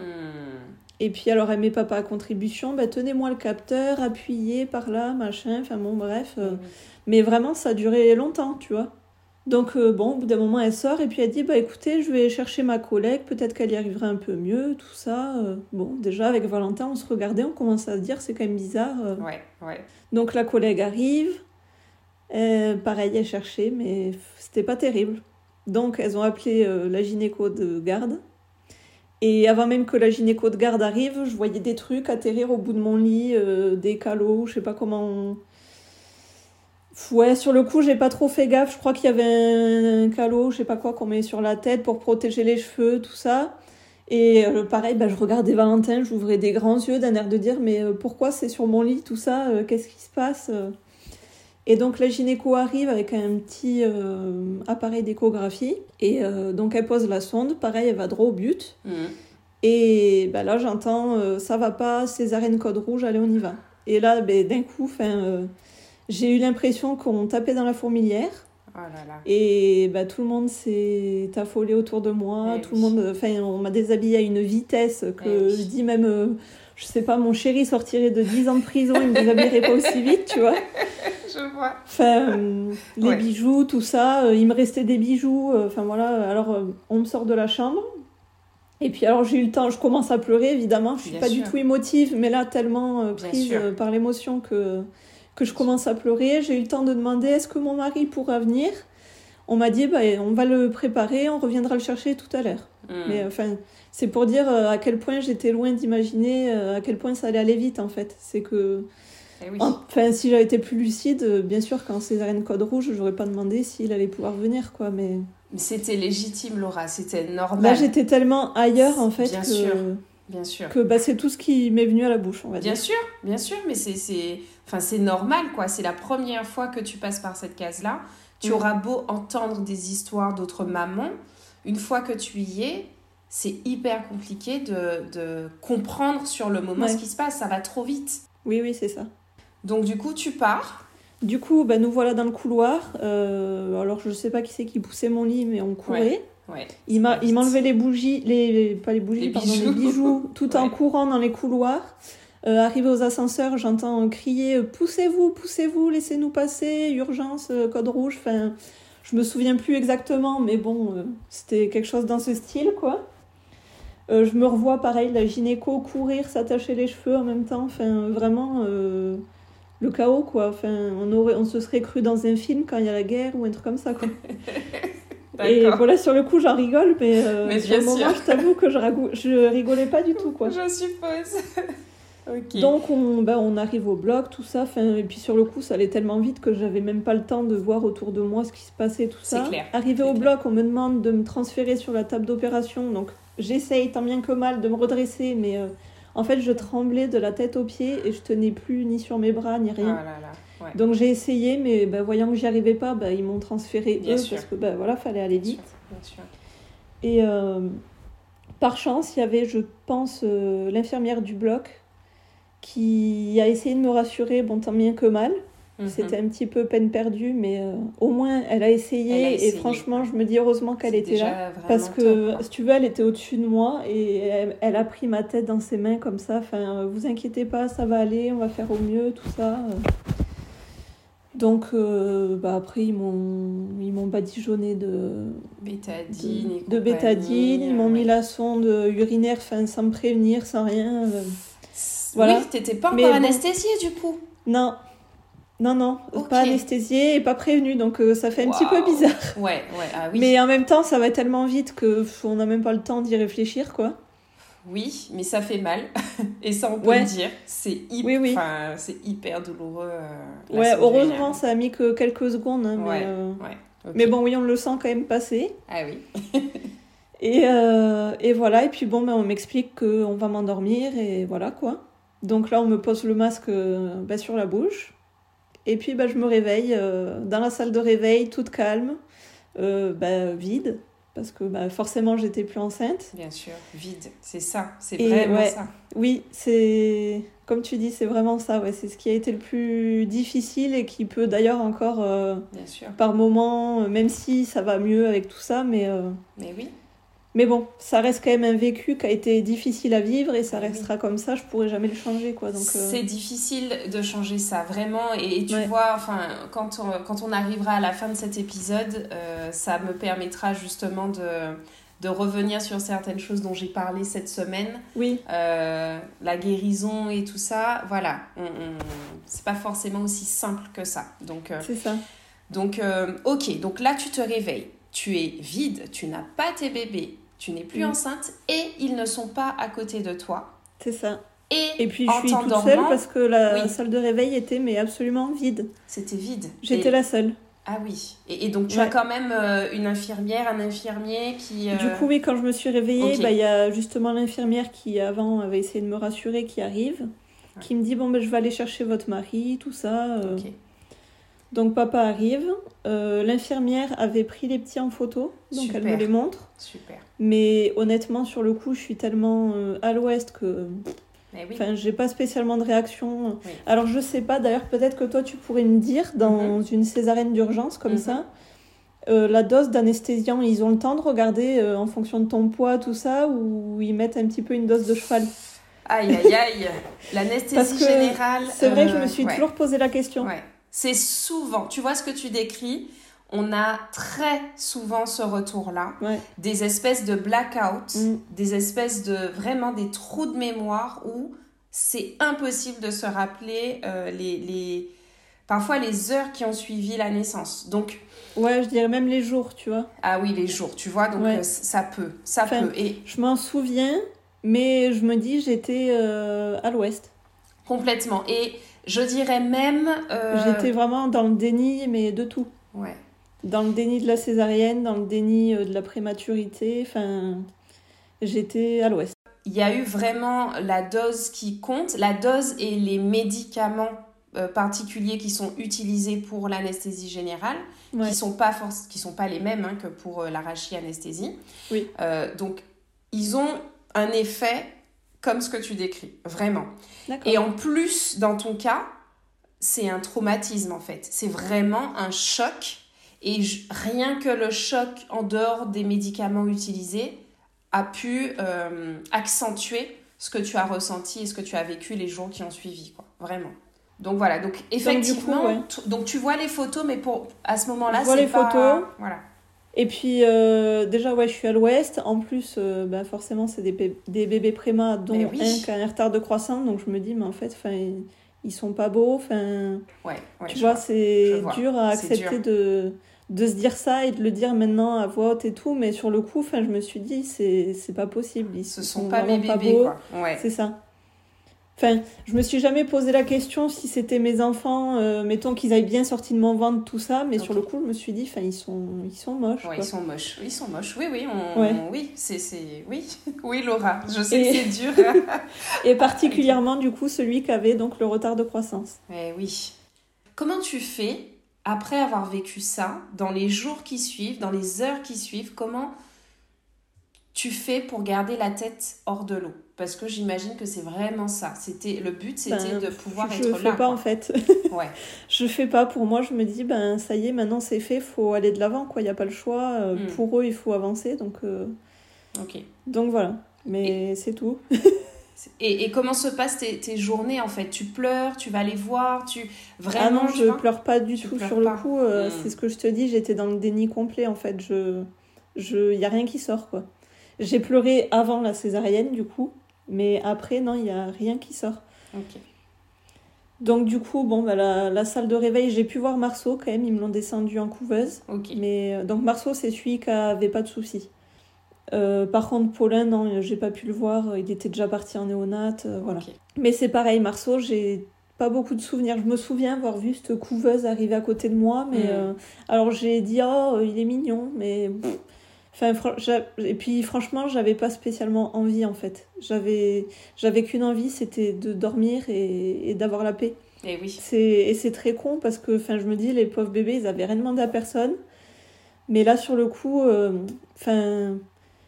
Et puis alors, elle met papa à contribution, bah, tenez-moi le capteur, appuyez par là, machin, enfin bon, bref. euh, oui. Mais vraiment, ça a duré longtemps, tu vois. Donc, euh, bon, au bout d'un moment, elle sort et puis elle dit Bah écoutez, je vais chercher ma collègue, peut-être qu'elle y arriverait un peu mieux, tout ça. Bon, déjà, avec Valentin, on se regardait, on commence à se dire C'est quand même bizarre. Ouais, ouais. Donc, la collègue arrive. Euh, pareil, elle cherchait, mais c'était pas terrible. Donc, elles ont appelé euh, la gynéco de garde. Et avant même que la gynéco de garde arrive, je voyais des trucs atterrir au bout de mon lit, euh, des calots, je sais pas comment. Ouais, sur le coup, j'ai pas trop fait gaffe. Je crois qu'il y avait un calot, je sais pas quoi, qu'on met sur la tête pour protéger les cheveux, tout ça. Et pareil, bah, je regardais Valentin, j'ouvrais des grands yeux d'un air de dire Mais pourquoi c'est sur mon lit, tout ça Qu'est-ce qui se passe Et donc la gynéco arrive avec un petit euh, appareil d'échographie. Et euh, donc elle pose la sonde, pareil, elle va droit au but. Hmm. Et bah, là, j'entends euh, ça va pas, césarienne code rouge, allez, on y va. Et là, ben, d'un coup, j'ai eu l'impression qu'on tapait dans la fourmilière. Oh là là. Et bah, tout le monde s'est affolé autour de moi. Eh tout oui. le monde, enfin, on m'a déshabillée à une vitesse que Eh oui. je dis même, je sais pas, mon chéri sortirait de 10 ans de prison, il me déshabillerait pas aussi vite, tu vois. Je vois. Enfin, euh, les Ouais. bijoux, tout ça, euh, il me restait des bijoux. euh, Enfin voilà, alors on me sort de la chambre. Et puis alors j'ai eu le temps, je commence à pleurer évidemment. Je suis Bien pas du tout émotive, mais là tellement prise par l'émotion que, que je commence à pleurer. J'ai eu le temps de demander est-ce que mon mari pourra venir? On m'a dit bah, on va le préparer, on reviendra le chercher tout à l'heure. Hmm. Mais enfin, c'est pour dire euh, à quel point j'étais loin d'imaginer euh, à quel point ça allait aller vite en fait. C'est que Eh oui. Enfin, si j'avais été plus lucide, euh, bien sûr, quand Césarine Code Rouge, j'aurais pas demandé s'il allait pouvoir venir, quoi. Mais C'était légitime, Laura. C'était normal. là, j'étais tellement ailleurs, en fait, Bien que, sûr. Bien sûr. que bah, c'est tout ce qui m'est venu à la bouche, on va Bien dire. sûr, bien sûr, mais c'est enfin c'est normal quoi, c'est la première fois que tu passes par cette case-là. Tu auras beau entendre des histoires d'autres mamans, une fois que tu y es, c'est hyper compliqué de, de comprendre sur le moment Ouais. ce qui se passe, ça va trop vite. Oui, oui, c'est ça. Donc du coup, tu pars. Du coup, bah, nous voilà dans le couloir. Euh, alors, je sais pas qui c'est qui poussait mon lit, mais on courait. Ouais. Il m'a, ça va il m'enlevait les bougies, les, pas les bougies, Les pardon, bijoux. les bijoux, tout en Ouais. courant dans les couloirs. Euh, arrivé aux ascenseurs, j'entends crier poussez-vous, poussez-vous, laissez-nous passer, urgence, euh, code rouge. Enfin, je me souviens plus exactement, mais bon, euh, c'était quelque chose dans ce style, quoi. Euh, je me revois pareil, la gynéco courir, s'attacher les cheveux en même temps. Enfin, vraiment euh, le chaos, quoi. Enfin, on aurait, on se serait cru dans un film quand il y a la guerre ou un truc comme ça, quoi. Et voilà, sur le coup, j'en rigole, mais, euh, Mais sur le bien moment, je t'avoue que je, rigolais pas du tout, quoi. Je suppose. Donc, on, ben, on arrive au bloc, tout ça, fin, et puis sur le coup, ça allait tellement vite que j'avais même pas le temps de voir autour de moi ce qui se passait, tout C'est ça. clair, Arrivé au clair. bloc, on me demande de me transférer sur la table d'opération, donc j'essaye tant bien que mal de me redresser, mais euh, en fait, je tremblais de la tête aux pieds et je tenais plus ni sur mes bras ni Ah rien. là là. Ouais. Donc j'ai essayé, mais ben, voyant que j'y arrivais pas, ben, ils m'ont transféré eux, sûr. parce que ben, voilà, fallait aller Bien vite. sûr, bien sûr. Et euh, par chance, il y avait, je pense, euh, l'infirmière du bloc qui a essayé de me rassurer, bon, tant bien que mal. Mhm. C'était un petit peu peine perdue, mais euh, au moins, elle a, essayé, Elle a essayé, Et franchement, je me dis heureusement qu'elle était là. Parce que, top, si tu veux, elle était au-dessus de moi et elle, elle a pris ma tête dans ses mains comme ça. Enfin, euh, vous inquiétez pas, ça va aller, on va faire au mieux, tout ça. Donc euh, bah, après, ils m'ont ils m'ont badigeonné de, Bétadine de, de bétadine, ils m'ont mis la sonde urinaire enfin, sans me prévenir, sans rien. euh. voilà. Oui, t'étais pas encore bon. anesthésiée du coup? Non, non, non, pas anesthésiée et pas prévenue, donc euh, ça fait un petit peu bizarre. Ouais, ouais, ah oui. Mais en même temps, ça va tellement vite que pff, on n'a même pas le temps d'y réfléchir, quoi. Oui, mais ça fait mal. Et ça, on peut Ouais. le dire. C'est hyper, Oui, oui. enfin, c'est hyper douloureux. euh, Ouais, heureusement, ça a mis que quelques secondes. hein, mais, Ouais. euh, Ouais, mais bon, oui, on le sent quand même passer. Ah oui. Et, euh, et voilà, et puis bon, ben, on m'explique qu'on va m'endormir et voilà quoi. Donc là, on me pose le masque ben, sur la bouche. Et puis ben, je me réveille euh, dans la salle de réveil, toute calme, euh, ben, vide, parce que ben, forcément, j'étais plus enceinte. Bien sûr, vide. C'est ça. C'est vraiment ouais. ça. Oui, c'est comme tu dis, c'est vraiment ça. Ouais, c'est ce qui a été le plus difficile et qui peut d'ailleurs encore euh, Bien sûr. par moment, même si ça va mieux avec tout ça, mais, Mais oui. Mais bon, ça reste quand même un vécu qui a été difficile à vivre et ça restera comme ça. Je pourrai jamais le changer, quoi. Donc, euh, C'est difficile de changer ça, vraiment. Et, et tu Ouais. vois, enfin, quand on, quand on arrivera à la fin de cet épisode, euh, ça me permettra justement de, de revenir sur certaines choses dont j'ai parlé cette semaine. oui, Euh, la guérison et tout ça, voilà. On, on- c'est pas forcément aussi simple que ça. Donc, c'est ça. donc ok. Donc là, tu te réveilles. Tu es vide. Tu n'as pas tes bébés. Tu n'es plus Mm. enceinte et ils ne sont pas à côté de toi. C'est ça. Et, Et puis je suis toute seule parce que la Oui. salle de réveil était mais absolument vide. c'était vide. J'étais Et- la seule. Ah oui. Et, et donc tu Ouais. as quand même euh, une infirmière, un infirmier qui. euh, Du coup, oui, quand je me suis réveillée, bah, il y a justement l'infirmière qui avant avait essayé de me rassurer qui arrive, qui me dit bon ben je vais aller chercher votre mari, tout ça. euh. ok. Donc papa arrive. Euh, l'infirmière avait pris les petits en photo, donc elle me les montre. Super. Mais honnêtement, sur le coup, je suis tellement euh, à l'ouest que Mais oui. Enfin, j'ai pas spécialement de réaction. Oui. Alors, je sais pas, d'ailleurs, peut-être que toi, tu pourrais me dire, dans une césarienne d'urgence comme Mhm. ça, euh, la dose d'anesthésiant, ils ont le temps de regarder euh, en fonction de ton poids, tout ça, ou ils mettent un petit peu une dose de cheval? Aïe aïe aïe. L'anesthésie générale. C'est vrai que je me suis ouais. toujours posé la question. Ouais. C'est souvent, tu vois ce que tu décris, on a très souvent ce retour-là, Ouais. des espèces de blackout, Mm. des espèces de vraiment des trous de mémoire où c'est impossible de se rappeler euh, les, les, parfois les heures qui ont suivi la naissance. Donc, Ouais, je dirais même les jours, tu vois. ah oui, les jours, tu vois, donc Ouais. euh, ça peut, ça Enfin, peut. Et Je m'en souviens, mais je me dis, j'étais euh, à l'ouest. complètement. Et je dirais même. euh, J'étais vraiment dans le déni, mais de tout. Ouais. Dans le déni de la césarienne, dans le déni euh, de la prématurité, enfin, j'étais à l'ouest. Il y a eu vraiment la dose qui compte, la dose et les médicaments euh, particuliers qui sont utilisés pour l'anesthésie générale, Ouais. qui sont pas qui sont pas les mêmes hein, que pour euh, l'arachie-anesthésie. Oui. Donc ils ont un effet comme ce que tu décris, vraiment. Et en plus, dans ton cas, c'est un traumatisme en fait. C'est vraiment un choc. Et je- rien que le choc en dehors des médicaments utilisés a pu euh, accentuer ce que tu as ressenti et ce que tu as vécu les jours qui ont suivi, quoi. Vraiment. Donc voilà, donc effectivement, ouais. donc tu vois les photos, mais pour à ce moment-là, c'est les pas- photos. Voilà. Et puis, euh, déjà, ouais, je suis à l'ouest. En plus, euh, bah, forcément, c'est des, des bébés préma, dont oui. un qui a un retard de croissance. Donc, je me dis, mais en fait, 'fin, ils- ils sont pas beaux. Ouais, ouais, tu vois, c'est dur à accepter de, de se dire ça et de le dire maintenant à voix haute et tout. Mais sur le coup, 'fin, je me suis dit, c'est pas possible. Ils Ce sont sont pas mes bébés, beaux. quoi. Ouais. C'est ça. Enfin, je me suis jamais posé la question si c'était mes enfants, euh, mettons qu'ils aient bien sorti de mon ventre, tout ça, mais sur le coup, je me suis dit, enfin, ils sont, ils sont moches. Ouais, quoi. ils sont moches. Ils sont moches. Oui, oui, on... Ouais. oui, c'est, c'est, oui, oui, Laura. Je sais Et- que c'est dur. Et particulièrement, du coup, celui qui avait donc le retard de croissance. Eh oui. Comment tu fais après avoir vécu ça, dans les jours qui suivent, dans les heures qui suivent Comment tu fais pour garder la tête hors de l'eau? Parce que j'imagine que c'est vraiment ça. C'était le but, c'était Ben, de pouvoir je être fais là. pas quoi. en fait. Ouais. je fais pas. Pour moi, je me dis, ben ça y est, maintenant c'est fait, faut aller de l'avant, quoi. Il y a pas le choix. Euh, Mm. Pour eux, il faut avancer, donc euh, Ok. donc voilà. Mais c'est tout. Et, et comment se passent tes, tes journées en fait? Tu pleures, tu vas les voir, tu Ah vraiment non, je vois pleure pas du Tu tout sur pas. le coup. euh, Mm. C'est ce que je te dis, j'étais dans le déni complet en fait. Je, je, y a rien qui sort quoi. J'ai pleuré avant la césarienne du coup, mais après non, il y a rien qui sort. Donc du coup, bon, bah, la, la salle de réveil, j'ai pu voir Marceau quand même, ils me l'ont descendu en couveuse. Mais euh, donc Marceau, c'est celui qui avait pas de soucis. Euh, par contre, Paulin, non, j'ai pas pu le voir, il était déjà parti en néonate, euh, voilà. Mais c'est pareil, Marceau, j'ai pas beaucoup de souvenirs. Je me souviens avoir vu cette couveuse arriver à côté de moi, mais Mm. euh, alors j'ai dit oh il est mignon, mais pff, enfin et puis franchement j'avais pas spécialement envie en fait. J'avais j'avais qu'une envie, c'était de dormir et, et d'avoir la paix. Et oui. C'est et c'est très con parce que enfin je me dis les pauvres bébés ils avaient rien demandé à personne, mais là sur le coup, euh, enfin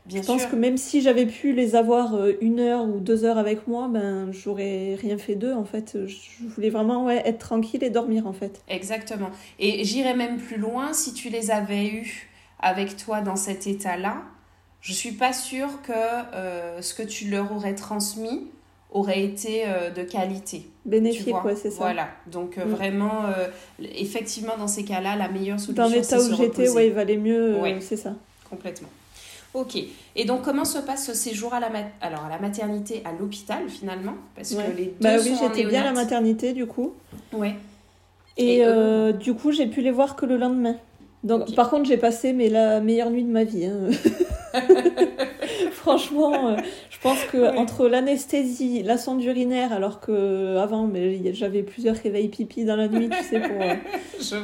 je pense sûr. que même si j'avais pu les avoir euh, une heure ou deux heures avec moi, ben j'aurais rien fait d'eux en fait. Je voulais vraiment ouais, être tranquille et dormir en fait. Exactement. Et j'irais même plus loin, si tu les avais eus avec toi dans cet état-là, je suis pas sûre que euh, ce que tu leur aurais transmis aurait été euh, de qualité. Bénéfique, ouais, c'est ça. Voilà. Donc euh, Mm. vraiment, effectivement, dans ces cas-là, la meilleure solution, Dans l'état où j'étais, ouais, il valait mieux, Ouais. c'est ça. Complètement. Ok. Et donc, comment se passe ce séjour à la, mat- Alors, à la maternité, à l'hôpital, finalement? Parce Ouais. que les deux Bah oui, sont en j'étais bien à la maternité du coup. Ouais. Et, du coup, j'ai pu les voir que le lendemain. Donc, par contre, j'ai passé mais la meilleure nuit de ma vie. hein. Franchement, euh, je pense que entre l'anesthésie, la sonde urinaire, alors que avant, mais j'avais plusieurs réveils pipi dans la nuit, tu sais, pour, euh,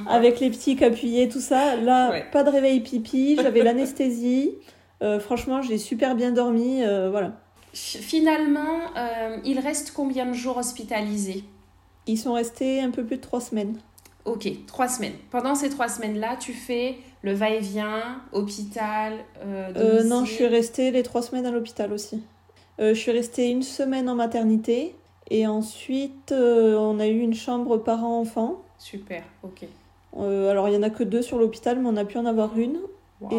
avec les petits qu'appuyés, tout ça. Là, Ouais. pas de réveil pipi, j'avais l'anesthésie. Euh, franchement, j'ai super bien dormi, voilà. Finalement, il reste combien de jours hospitalisés? Ils sont restés un peu plus de trois semaines. Ok, trois semaines. Pendant ces trois semaines-là, tu fais le va-et-vient, hôpital, euh, Euh, non, je suis restée les trois semaines à l'hôpital aussi. Euh, je suis restée une semaine en maternité et ensuite on a eu une chambre parent-enfant. Super, ok. Alors il y en a que deux sur l'hôpital, mais on a pu en avoir une. Wow.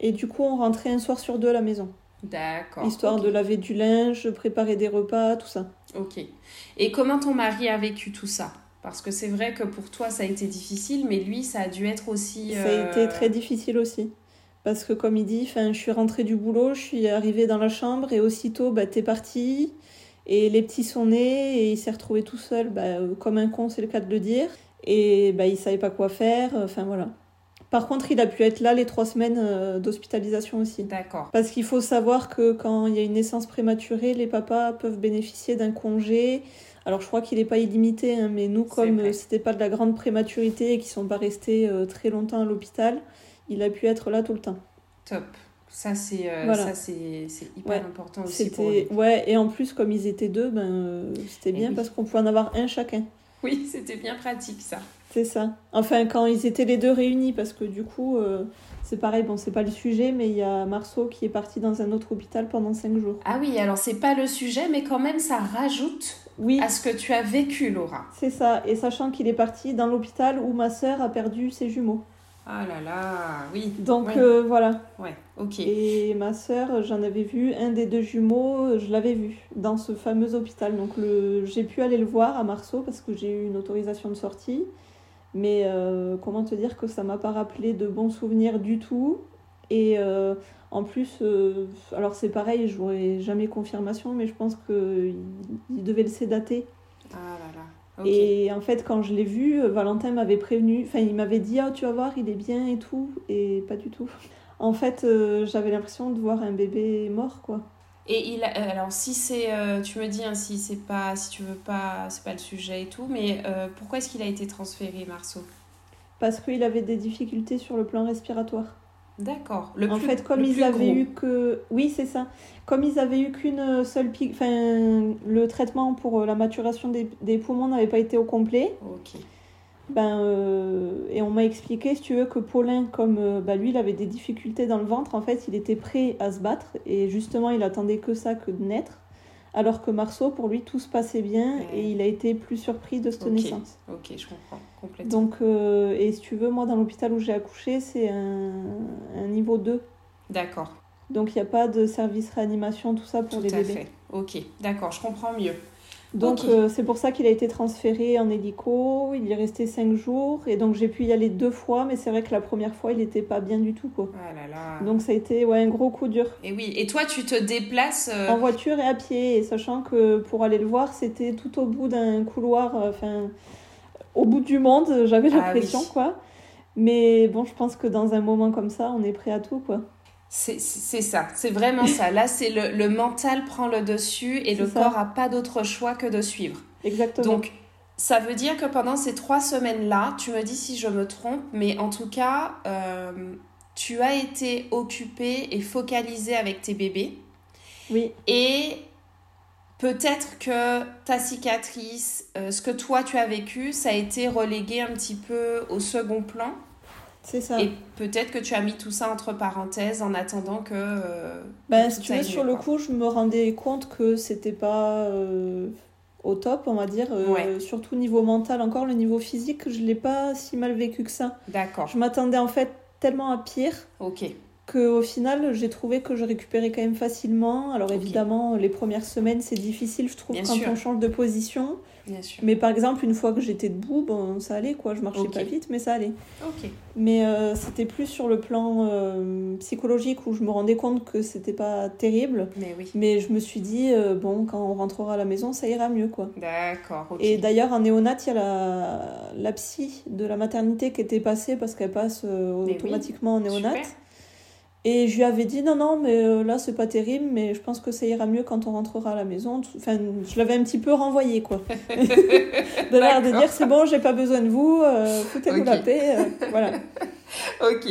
Et, et du coup, on rentrait un soir sur deux à la maison, D'accord. histoire de laver du linge, préparer des repas, tout ça. Ok. Et comment ton mari a vécu tout ça? Parce que c'est vrai que pour toi, ça a été difficile, mais lui, ça a dû être aussi... Ça a euh, été très difficile aussi. Parce que comme il dit, je suis rentrée du boulot, je suis arrivée dans la chambre et aussitôt, bah, t'es parti. Et les petits sont nés et il s'est retrouvé tout seul, bah, euh, comme un con, c'est le cas de le dire. Et bah, il savait pas quoi faire, enfin voilà. Par contre, il a pu être là les trois semaines euh, d'hospitalisation aussi. D'accord. Parce qu'il faut savoir que quand il y a une naissance prématurée, les papas peuvent bénéficier d'un congé. Alors je crois qu'il n'est pas illimité, hein, mais nous, comme euh, c'était pas de la grande prématurité et qu'ils sont pas restés euh, très longtemps à l'hôpital, il a pu être là tout le temps. Top. Ça, c'est euh, Voilà. hyper Ouais. important aussi pour lui. ouais, et en plus comme ils étaient deux, ben euh, c'était Eh bien oui. parce qu'on pouvait en avoir un chacun. Oui, c'était bien pratique, ça. C'est ça. Enfin, quand ils étaient les deux réunis, parce que du coup, euh, c'est pareil, bon, c'est pas le sujet, mais il y a Marceau qui est parti dans un autre hôpital pendant cinq jours. Ah oui, alors c'est pas le sujet, mais quand même, ça rajoute Oui, à ce que tu as vécu, Laura. c'est ça. Et sachant qu'il est parti dans l'hôpital où ma sœur a perdu ses jumeaux. Ah là là, oui. Donc Ouais. euh, voilà. Ouais, ok. Et ma sœur, j'en avais vu un des deux jumeaux, je l'avais vu dans ce fameux hôpital. Donc le, j'ai pu aller le voir à Marceau parce que j'ai eu une autorisation de sortie. Mais euh, comment te dire que ça m'a pas rappelé de bons souvenirs du tout. Et euh, en plus, euh, alors c'est pareil, je n'aurai jamais confirmation, mais je pense qu'il il devait le sédater. Ah là là. Et en fait, quand je l'ai vu, Valentin m'avait prévenu, enfin, il m'avait dit, ah, tu vas voir, il est bien et tout, et pas du tout. En fait, euh, j'avais l'impression de voir un bébé mort, quoi. Et il a- euh, alors si c'est euh, tu me dis hein, si c'est pas si tu veux pas c'est pas le sujet et tout mais euh, pourquoi est-ce qu'il a été transféré Marceau? Parce qu'il avait des difficultés sur le plan respiratoire. D'accord. Le en fait, comme le ils plus avaient gros. eu que. Oui, c'est ça. Comme ils avaient eu qu'une seule pique. Enfin, le traitement pour euh, la maturation des, des poumons n'avait pas été au complet. Ok. Ben, euh, et on m'a expliqué, si tu veux, que Paulin, comme bah, lui, il avait des difficultés dans le ventre, en fait, il était prêt à se battre. Et justement, il attendait que ça que de naître. Alors que Marceau, pour lui, tout se passait bien Ouais. et il a été plus surpris de cette Ok. naissance. Ok, je comprends. Donc, euh, et si tu veux, moi, dans l'hôpital où j'ai accouché, c'est un, un niveau 2. D'accord. Donc, il n'y a pas de service réanimation, tout ça pour Tout les à bébés. fait. Ok, d'accord, je comprends mieux. Donc euh, c'est pour ça qu'il a été transféré en hélico. Il y est resté cinq jours et donc j'ai pu y aller deux fois, mais c'est vrai que la première fois il n'était pas bien du tout quoi. Ah là là. Donc ça a été ouais, un gros coup dur. Et oui, et toi, tu te déplaces. euh, En voiture et à pied, et sachant que pour aller le voir, c'était tout au bout d'un couloir, euh, enfin, au bout du monde, j'avais Ah l'impression, oui. quoi. Mais bon, je pense que dans un moment comme ça, on est prêt à tout, quoi. C'est ça, c'est vraiment ça. Là, c'est le, le mental prend le dessus et le ça. corps a pas d'autre choix que de suivre. Exactement. Donc, ça veut dire que pendant ces trois semaines-là, tu me dis si je me trompe, mais en tout cas, euh, tu as été occupée et focalisée avec tes bébés. oui, Et peut-être que ta cicatrice, euh, ce que toi tu as vécu, ça a été relégué un petit peu au second plan. c'est ça. Et peut-être que tu as mis tout ça entre parenthèses en attendant que. euh, Ben, que si tu veux, sur le coup, je me rendais compte que c'était pas euh, au top, on va dire. Ouais. Surtout niveau mental, encore le niveau physique, je l'ai pas si mal vécu que ça. D'accord, Je m'attendais en fait tellement à pire. ok. Qu'au final, j'ai trouvé que je récupérais quand même facilement. Alors évidemment, les premières semaines, c'est difficile, je trouve, Bien quand sûr. on change de position. Bien sûr. Mais par exemple, une fois que j'étais debout, bon, ça allait, quoi. Je marchais pas vite, mais ça allait. Ok. Mais euh, c'était plus sur le plan euh, psychologique où je me rendais compte que c'était pas terrible. Mais oui. Mais je me suis dit, euh, bon, quand on rentrera à la maison, ça ira mieux, quoi. D'accord. Et d'ailleurs, en néonat, il y a la, la psy de la maternité qui était passée parce qu'elle passe oui. automatiquement en néonat. Super. Et je lui avais dit non, non, mais euh, là c'est pas terrible, mais je pense que ça ira mieux quand on rentrera à la maison. Enfin, je l'avais un petit peu renvoyé quoi. de l'air de dire c'est bon, j'ai pas besoin de vous, euh, foutez-vous Ok. la paix. euh, voilà. Ok.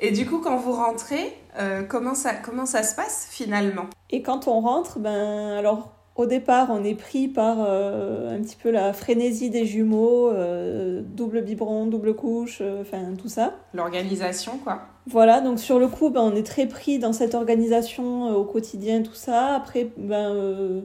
Et du coup, quand vous rentrez, euh, comment, ça, comment ça se passe finalement? Et quand on rentre, ben alors au départ on est pris par euh, un petit peu la frénésie des jumeaux, euh, double biberon, double couche, euh, enfin tout ça. L'organisation, quoi. Voilà, donc sur le coup, ben, on est très pris dans cette organisation euh, au quotidien, tout ça. Après, ben, euh,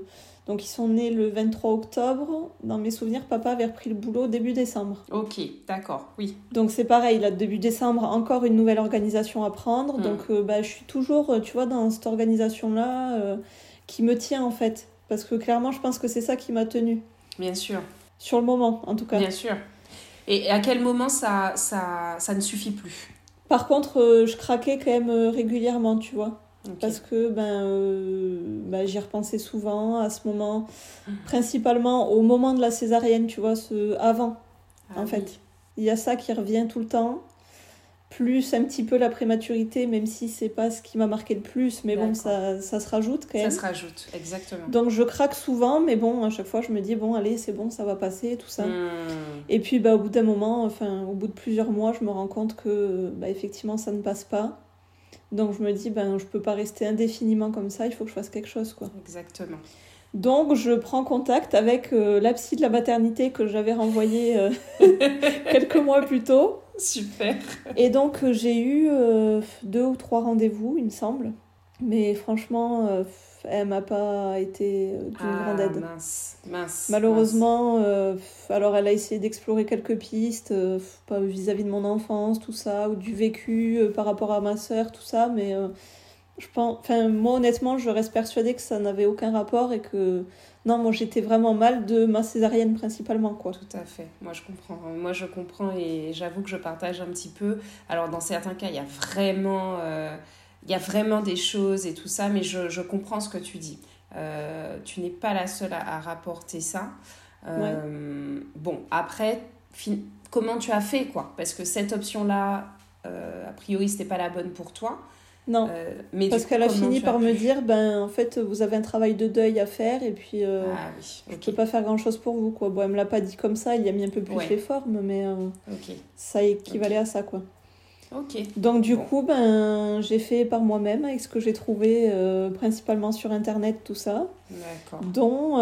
donc ils sont nés le 23 octobre. Dans mes souvenirs, papa avait repris le boulot début décembre. Ok, d'accord, oui. Donc c'est pareil, là, début décembre, encore une nouvelle organisation à prendre. Mm. Donc euh, ben, je suis toujours, tu vois, dans cette organisation-là qui me tient en fait. Parce que clairement, je pense que c'est ça qui m'a tenue. Bien sûr, Sur le moment, en tout cas. bien sûr. Et à quel moment ça, ça, ça ne suffit plus? Par contre, euh, je craquais quand même euh, régulièrement, tu vois. Parce que ben, euh, ben, j'y repensais souvent à ce moment, principalement au moment de la césarienne, tu vois, ce avant, Ah en oui. fait. Il y a ça qui revient tout le temps, plus un petit peu la prématurité, même si c'est pas ce qui m'a marqué le plus, mais bon, ça, ça se rajoute quand Ça même. se rajoute, exactement. Donc je craque souvent, mais bon, à chaque fois je me dis, bon, allez, c'est bon, ça va passer, tout ça. Hmm. Et puis bah, au bout d'un moment, enfin au bout de plusieurs mois, je me rends compte que bah, effectivement ça ne passe pas. Donc je me dis ben je peux pas rester indéfiniment comme ça, il faut que je fasse quelque chose quoi. Exactement. Donc je prends contact avec euh, la psy de la maternité que j'avais renvoyée euh, quelques mois plus tôt. Super. Et donc euh, j'ai eu euh, deux ou trois rendez-vous, il me semble. Mais franchement, euh, elle m'a pas été d'une Ah, grande aide. mince, mince. Malheureusement, euh, alors elle a essayé d'explorer quelques pistes, vis-à-vis de mon enfance, tout ça, ou du vécu par rapport à ma sœur, tout ça, mais je pense, enfin moi honnêtement, je reste persuadée que ça n'avait aucun rapport et que non, moi j'étais vraiment mal de ma césarienne principalement quoi. Tout à fait. Moi, je comprends. Moi, je comprends et j'avoue que je partage un petit peu. Alors, dans certains cas, il y a vraiment, euh, il y a vraiment des choses et tout ça, mais je, je comprends ce que tu dis. Euh, tu n'es pas la seule à, à rapporter ça. Euh, Bon, après, fin- comment tu as fait, quoi? Parce que cette option-là, euh, a priori, c'était pas la bonne pour toi. Non, Euh, mais parce qu'elle a fini par me dire, ben en fait vous avez un travail de deuil à faire et puis euh, Ah oui, je peux pas faire grand chose pour vous quoi. Bon, elle me l'a pas dit comme ça, il y a mis un peu plus Ouais. les formes, mais euh, ça équivalait à ça quoi. Ok. Donc du Bon. coup, ben, j'ai fait par moi-même avec ce que j'ai trouvé euh, principalement sur Internet, tout ça, D'accord. dont,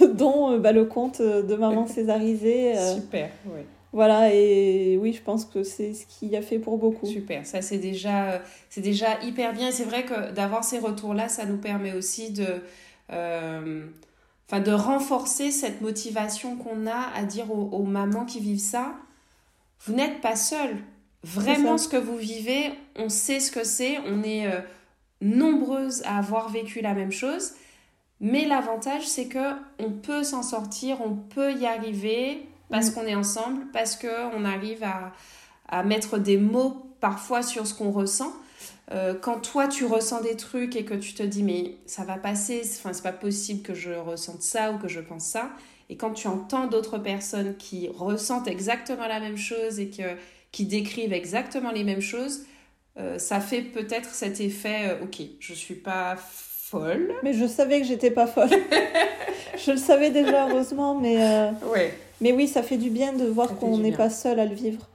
dont bah, le compte de Maman Césarisée. Super. Ouais. Voilà, et oui, je pense que c'est ce qui a fait pour beaucoup. Super, ça c'est déjà, euh, c'est déjà hyper bien. Et c'est vrai que d'avoir ces retours-là, ça nous permet aussi de, euh, enfin, de renforcer cette motivation qu'on a à dire aux, aux mamans qui vivent ça, vous n'êtes pas seules. Vraiment, ce que vous vivez, on sait ce que c'est, on est euh, nombreuses à avoir vécu la même chose. Mais l'avantage, c'est que on peut s'en sortir, on peut y arriver parce Mm. qu'on est ensemble, parce qu'on arrive à, à mettre des mots parfois sur ce qu'on ressent. Euh, quand toi tu ressens des trucs et que tu te dis mais ça va passer, enfin c'est pas possible que je ressente ça ou que je pense ça, et quand tu entends d'autres personnes qui ressentent exactement la même chose et que, qui décrivent exactement les mêmes choses, euh, ça fait peut-être cet effet euh, ok je suis pas folle. Mais je savais que j'étais pas folle. je le savais déjà, heureusement, mais, Ouais. Mais oui, ça fait du bien de voir qu'on n'est pas seul à le vivre.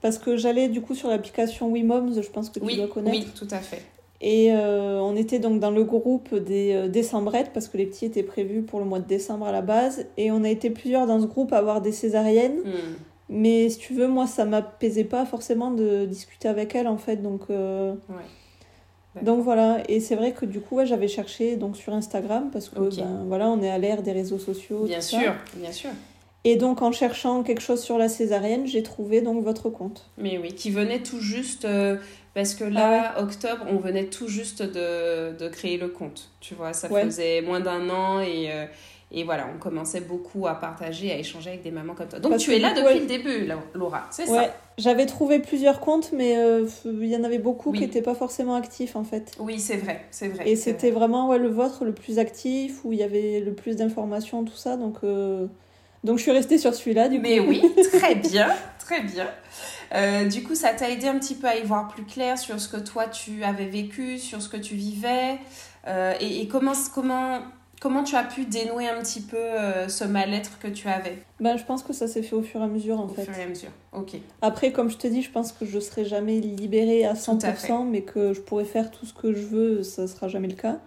Parce que j'allais du coup sur l'application WeMoms, je pense que tu Oui, dois connaître. oui, tout à fait. Et euh, on était donc dans le groupe des euh, décembrettes, parce que les petits étaient prévus pour le mois de décembre à la base. Et on a été plusieurs dans ce groupe à avoir des césariennes. Hmm. Mais si tu veux, moi, ça m'apaisait pas forcément de discuter avec elles, en fait. Donc, euh, Ouais. Donc voilà. Et c'est vrai que du coup, ouais, j'avais cherché donc, sur Instagram, parce que ben, voilà, on est à l'ère des réseaux sociaux. Bien tout ça. sûr, bien sûr. Et donc, en cherchant quelque chose sur la césarienne, j'ai trouvé donc votre compte. Mais oui, qui venait tout juste, euh, parce que là, octobre, on venait tout juste de, de créer le compte. Tu vois, ça Ouais. faisait moins d'un an et, euh, et voilà, on commençait beaucoup à partager, à échanger avec des mamans comme toi. Donc Parce tu es là depuis le début, Lau- Laura, c'est ça? J'avais trouvé plusieurs comptes, mais euh, il y en avait beaucoup Oui. qui n'étaient pas forcément actifs, en fait. Oui, c'est vrai, c'est vrai. Et c'était vrai. vraiment ouais, le vôtre le plus actif, où il y avait le plus d'informations, tout ça. Donc, donc je suis restée sur celui-là, du Mais coup. oui, très bien, très bien. Euh, du coup, ça t'a aidé un petit peu à y voir plus clair sur ce que toi tu avais vécu, sur ce que tu vivais, euh, et, et comment, comment, comment tu as pu dénouer un petit peu euh, ce mal-être que tu avais? Ben, je pense que ça s'est fait au fur et à mesure, en au fait. fur et à mesure. Ok. Après, comme je te dis, je pense que je serai jamais libérée à 100%, Tout à fait. mais que je pourrai faire tout ce que je veux, ça sera jamais le cas.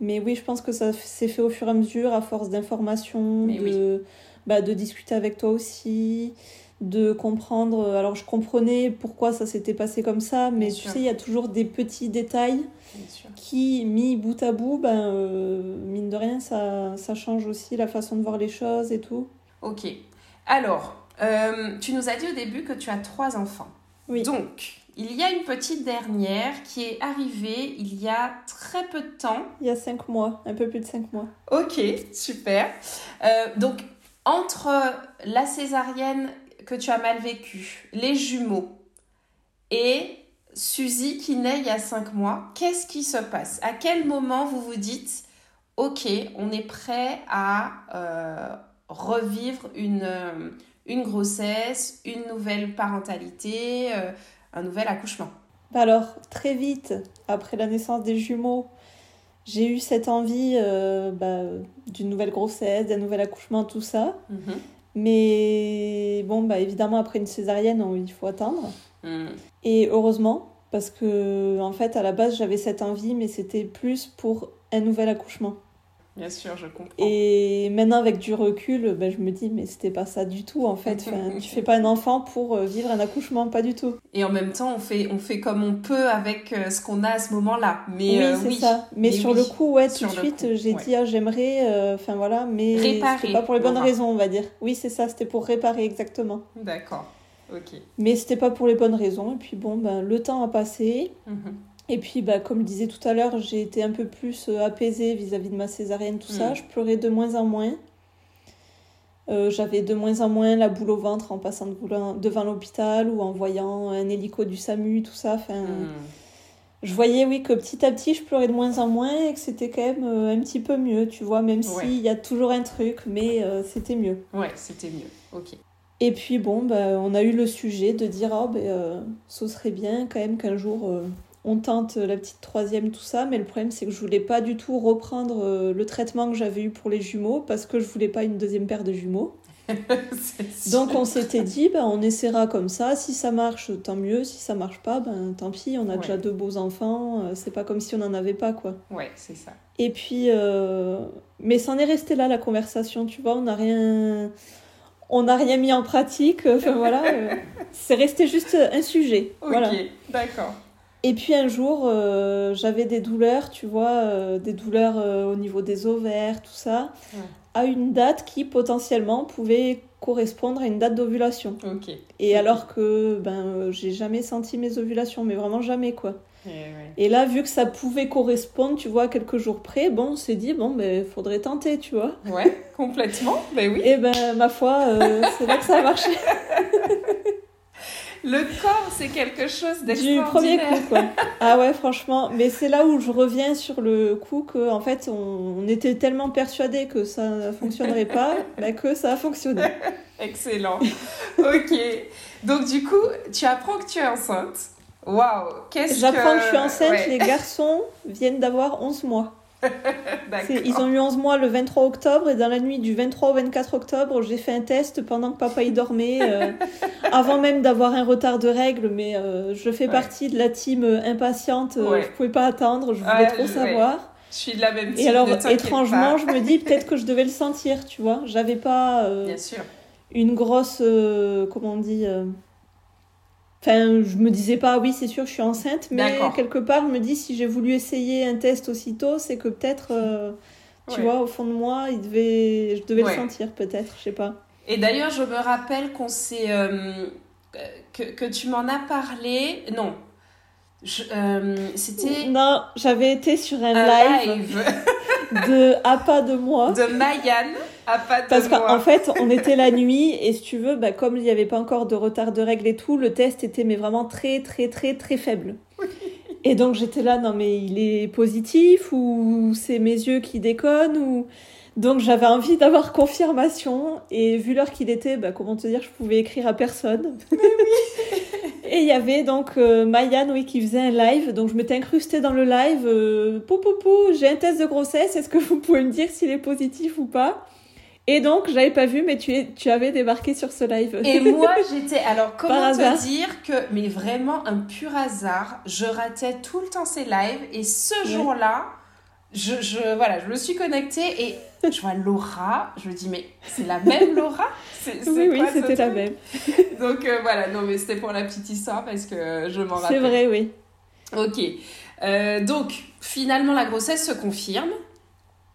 Mais oui, je pense que ça s'est fait au fur et à mesure, à force d'informations, de, bah, de discuter avec toi aussi, de comprendre. Alors, je comprenais pourquoi ça s'était passé comme ça, mais Bien tu sûr. sais, il y a toujours des petits détails qui, mis bout à bout, ben, euh, mine de rien, ça, ça change aussi la façon de voir les choses et tout. Ok. Alors, euh, tu nous as dit au début que tu as trois enfants. Oui. Donc, il y a une petite dernière qui est arrivée il y a très peu de temps. Il y a cinq mois, un peu plus de cinq mois. Ok, super. Euh, donc, entre la césarienne que tu as mal vécue, les jumeaux et Suzy qui naît il y a cinq mois, qu'est-ce qui se passe? À quel moment vous vous dites, ok, on est prêt à euh, revivre une, une grossesse, une nouvelle parentalité, euh, un nouvel accouchement Alors, très vite, après la naissance des jumeaux, j'ai eu cette envie euh, bah, d'une nouvelle grossesse, d'un nouvel accouchement, tout ça. Mhm. Mais bon, bah, évidemment, après une césarienne, on- il faut attendre. Mm. Et heureusement, parce que en fait, à la base, j'avais cette envie, mais c'était plus pour un nouvel accouchement. Bien sûr, je comprends. Et maintenant, avec du recul, bah, je me dis, mais c'était pas ça du tout, en fait. Enfin, tu fais pas un enfant pour euh, vivre un accouchement, pas du tout. Et en même temps, on fait, on fait comme on peut avec euh, ce qu'on a à ce moment-là. Mais oui, euh, c'est oui, ça. Mais, Mais sur oui, le coup, ouais, tout de suite, j'ai ouais. dit, ah, j'aimerais, euh, enfin voilà, mais Réparer, c'était pas pour les bonnes raisons, on va dire. Oui, c'est ça, c'était pour réparer exactement. D'accord. Ok. Mais c'était pas pour les bonnes raisons. Et puis bon, ben, le temps a passé. Mhm. Et puis, bah, comme je disais tout à l'heure, j'ai été un peu plus euh, apaisée vis-à-vis de ma césarienne, tout ça. Mm. Je pleurais de moins en moins. Euh, J'avais de moins en moins la boule au ventre en passant devant l'hôpital ou en voyant un hélico du SAMU, tout ça. Enfin, Mm. je voyais, oui, que petit à petit, je pleurais de moins en moins et que c'était quand même euh, un petit peu mieux, tu vois, même Ouais. s'il y a toujours un truc, mais euh, c'était mieux. Ouais, c'était mieux. Ok. Et puis bon, bah, on a eu le sujet de dire, oh, euh, ce serait bien quand même qu'un jour on tente la petite troisième, tout ça, mais le problème c'est que je voulais pas du tout reprendre euh, le traitement que j'avais eu pour les jumeaux parce que je voulais pas une deuxième paire de jumeaux. Donc on s'était dit, bah, on essaiera comme ça, si ça marche, tant mieux, si ça marche pas, ben tant pis, on a Ouais. déjà deux beaux enfants, euh, c'est pas comme si on en avait pas quoi. Ouais, c'est ça. Et puis, euh, mais c'en est resté là la conversation, tu vois, on n'a rien, on n'a rien mis en pratique, enfin voilà, euh, c'est resté juste un sujet, Ok, voilà. d'accord. Et puis un jour, euh, j'avais des douleurs, tu vois, euh, des douleurs euh, au niveau des ovaires, tout ça, Ouais. à une date qui potentiellement pouvait correspondre à une date d'ovulation. Ok. Et alors que ben j'ai jamais senti mes ovulations, mais vraiment jamais quoi. Eh ouais. Et là, vu que ça pouvait correspondre, tu vois, quelques jours près, bon, on s'est dit bon, ben faudrait tenter, tu vois. Ouais, complètement. Ben oui. Et ben ma foi, c'est là que ça a marché Le corps, c'est quelque chose du premier d'extraordinaire. coup quoi. Ah ouais, franchement, mais c'est là où je reviens sur le coup que en fait on, était tellement persuadés que ça ne fonctionnerait pas, ben, que ça a fonctionné. Excellent. ok. Donc du coup, tu apprends que tu es enceinte. Waouh. Qu'est-ce J'apprends que je suis enceinte, Ouais, les garçons viennent d'avoir 11 mois. Ils ont eu 11 mois le 23 octobre et dans la nuit du 23 au 24 octobre, j'ai fait un test pendant que papa y dormait, euh, avant même d'avoir un retard de règles, mais euh, je fais Ouais. partie de la team euh, impatiente, euh, je pouvais pas attendre, je voulais Ouais, trop savoir. Je suis de la même team. Et alors, ne étrangement, pas. je me dis peut-être que je devais le sentir, tu vois. J'avais pas Bien sûr. une grosse, comment on dit... Enfin, je me disais pas, oui, c'est sûr, je suis enceinte, mais quelque part, je me dis, si j'ai voulu essayer un test aussitôt, c'est que peut-être, euh, tu Ouais. vois, au fond de moi, il devait, je devais Ouais. le sentir, peut-être, je sais pas. Et d'ailleurs, je me rappelle qu'on s'est. euh, que, que tu m'en as parlé. Non. Euh, C'était Non, j'avais été sur un, un live, live de à pas de moi. de Mayan à pas de Parce qu'en fait, on était la nuit et si tu veux, bah, comme il n'y avait pas encore de retard de règles et tout, le test était mais vraiment très très très très faible. Et donc j'étais là, non mais il est positif ou c'est mes yeux qui déconnent ou... Donc j'avais envie d'avoir confirmation et vu l'heure qu'il était, bah, comment te dire, je pouvais écrire à personne. et il y avait donc euh, Mayan oui, qui faisait un live, donc je m'étais incrustée dans le live. Euh, pou, pou, pou, j'ai un test de grossesse, est-ce que vous pouvez me dire s'il est positif ou pas? Et donc j'avais pas vu, mais tu, es, tu avais débarqué sur ce live. Et moi, j'étais. Alors, comment Par te hasard. dire que. Mais vraiment, un pur hasard. Je ratais tout le temps ces lives. Et ce Ouais. jour-là, je, je, voilà, je me suis connectée et je vois Laura. Je me dis, mais c'est la même Laura? C'est c'est oui, c'était la même. Donc euh, voilà, non, mais c'était pour la petite histoire parce que je m'en C'est rappelle. vrai, oui. Ok. Euh, donc, finalement, la grossesse se confirme.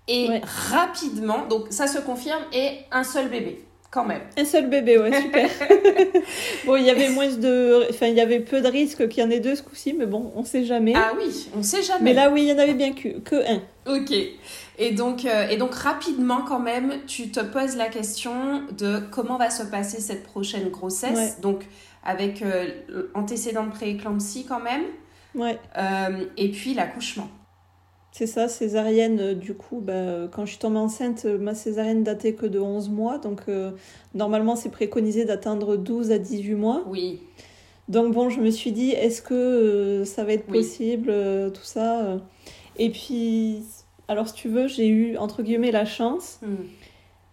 Et Ouais. rapidement, donc ça se confirme et un seul bébé, quand même. Un seul bébé, ouais, super. bon, il y avait moins de, enfin, il y avait peu de risques qu'il y en ait deux ce coup-ci, mais bon, on sait jamais. Ah oui, on sait jamais. mais là, oui, il y en avait bien que, que un. Ok. Et donc, euh, et donc rapidement quand même, tu te poses la question de comment va se passer cette prochaine grossesse. Ouais. Donc avec euh, antécédent de prééclampsie quand même. Ouais, Euh, et puis l'accouchement. C'est ça, césarienne, euh, du coup, bah, euh, quand je suis tombée enceinte, euh, ma césarienne datait que de 11 mois, donc euh, normalement, c'est préconisé d'atteindre 12 à 18 mois. Oui. Donc bon, je me suis dit, est-ce que euh, ça va être Oui. possible, euh, tout ça. Et puis, alors si tu veux, j'ai eu, entre guillemets, la chance Hmm.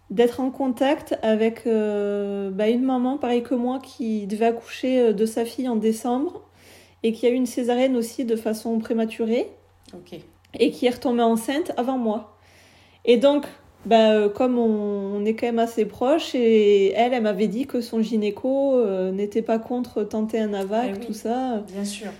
d'être en contact avec bah, une maman, pareil que moi, qui devait accoucher de sa fille en décembre et qui a eu une césarienne aussi de façon prématurée Ok. Et qui est retombée enceinte avant moi. Et donc, euh, comme on, est quand même assez proches, et elle, elle m'avait dit que son gynéco euh, n'était pas contre tenter un AVAC, Eh oui. tout ça. Bien sûr.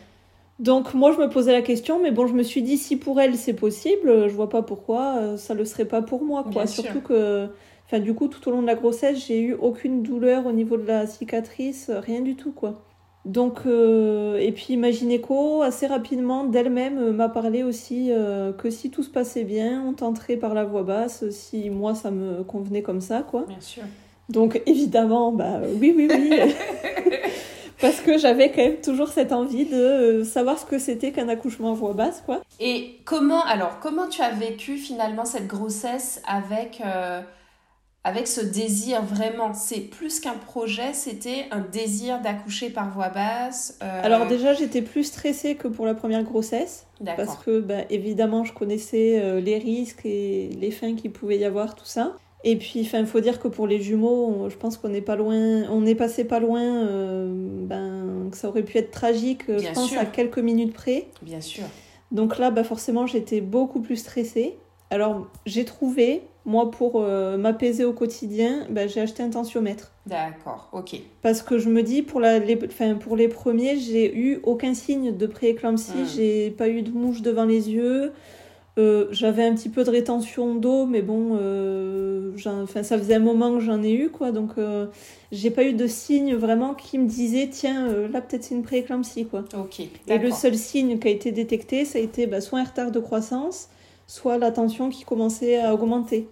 Donc moi, je me posais la question, mais bon, je me suis dit, si pour elle c'est possible, euh, je vois pas pourquoi ça le serait pas pour moi, quoi. Bien sûr. Surtout que, enfin, du coup, tout au long de la grossesse, j'ai eu aucune douleur au niveau de la cicatrice, rien du tout, quoi. Donc, euh, et puis ma gynéco, assez rapidement, d'elle-même, euh, m'a parlé aussi euh, que si tout se passait bien, on tenterait par la voix basse, si moi ça me convenait comme ça, quoi. Bien sûr. Donc évidemment, bah oui, oui, oui. Parce que j'avais quand même toujours cette envie de savoir ce que c'était qu'un accouchement à voix basse, quoi. Et comment, alors, comment tu as vécu finalement cette grossesse avec, euh, avec ce désir vraiment C'est plus qu'un projet, c'était un désir d'accoucher par voix basse. euh, Alors déjà, j'étais plus stressée que pour la première grossesse, parce que bah, évidemment, je connaissais euh, les risques et les fins qu'il pouvait y avoir, tout ça. Et puis, il faut dire que pour les jumeaux, on- je pense qu'on n'est pas loin, on est passé pas loin, euh, ben, que ça aurait pu être tragique, Bien je pense, sûr. à quelques minutes près. Bien sûr. Donc là, bah forcément, j'étais beaucoup plus stressée. Alors, j'ai trouvé, moi, pour euh, m'apaiser au quotidien, bah, j'ai acheté un tensiomètre. D'accord, ok. Parce que je me dis, pour, la, les, pour les premiers, j'ai eu aucun signe de prééclampsie. Mm. J'ai pas eu de mouche devant les yeux. Euh, j'avais un petit peu de rétention d'eau, mais bon, euh, enfin, ça faisait un moment que j'en ai eu, quoi. Donc, euh, j'ai pas eu de signe vraiment qui me disait, tiens, là, peut-être c'est une prééclampsie, quoi. Ok, Et le seul signe qui a été détecté, ça a été bah, soit un retard de croissance, soit la tension qui commençait à augmenter.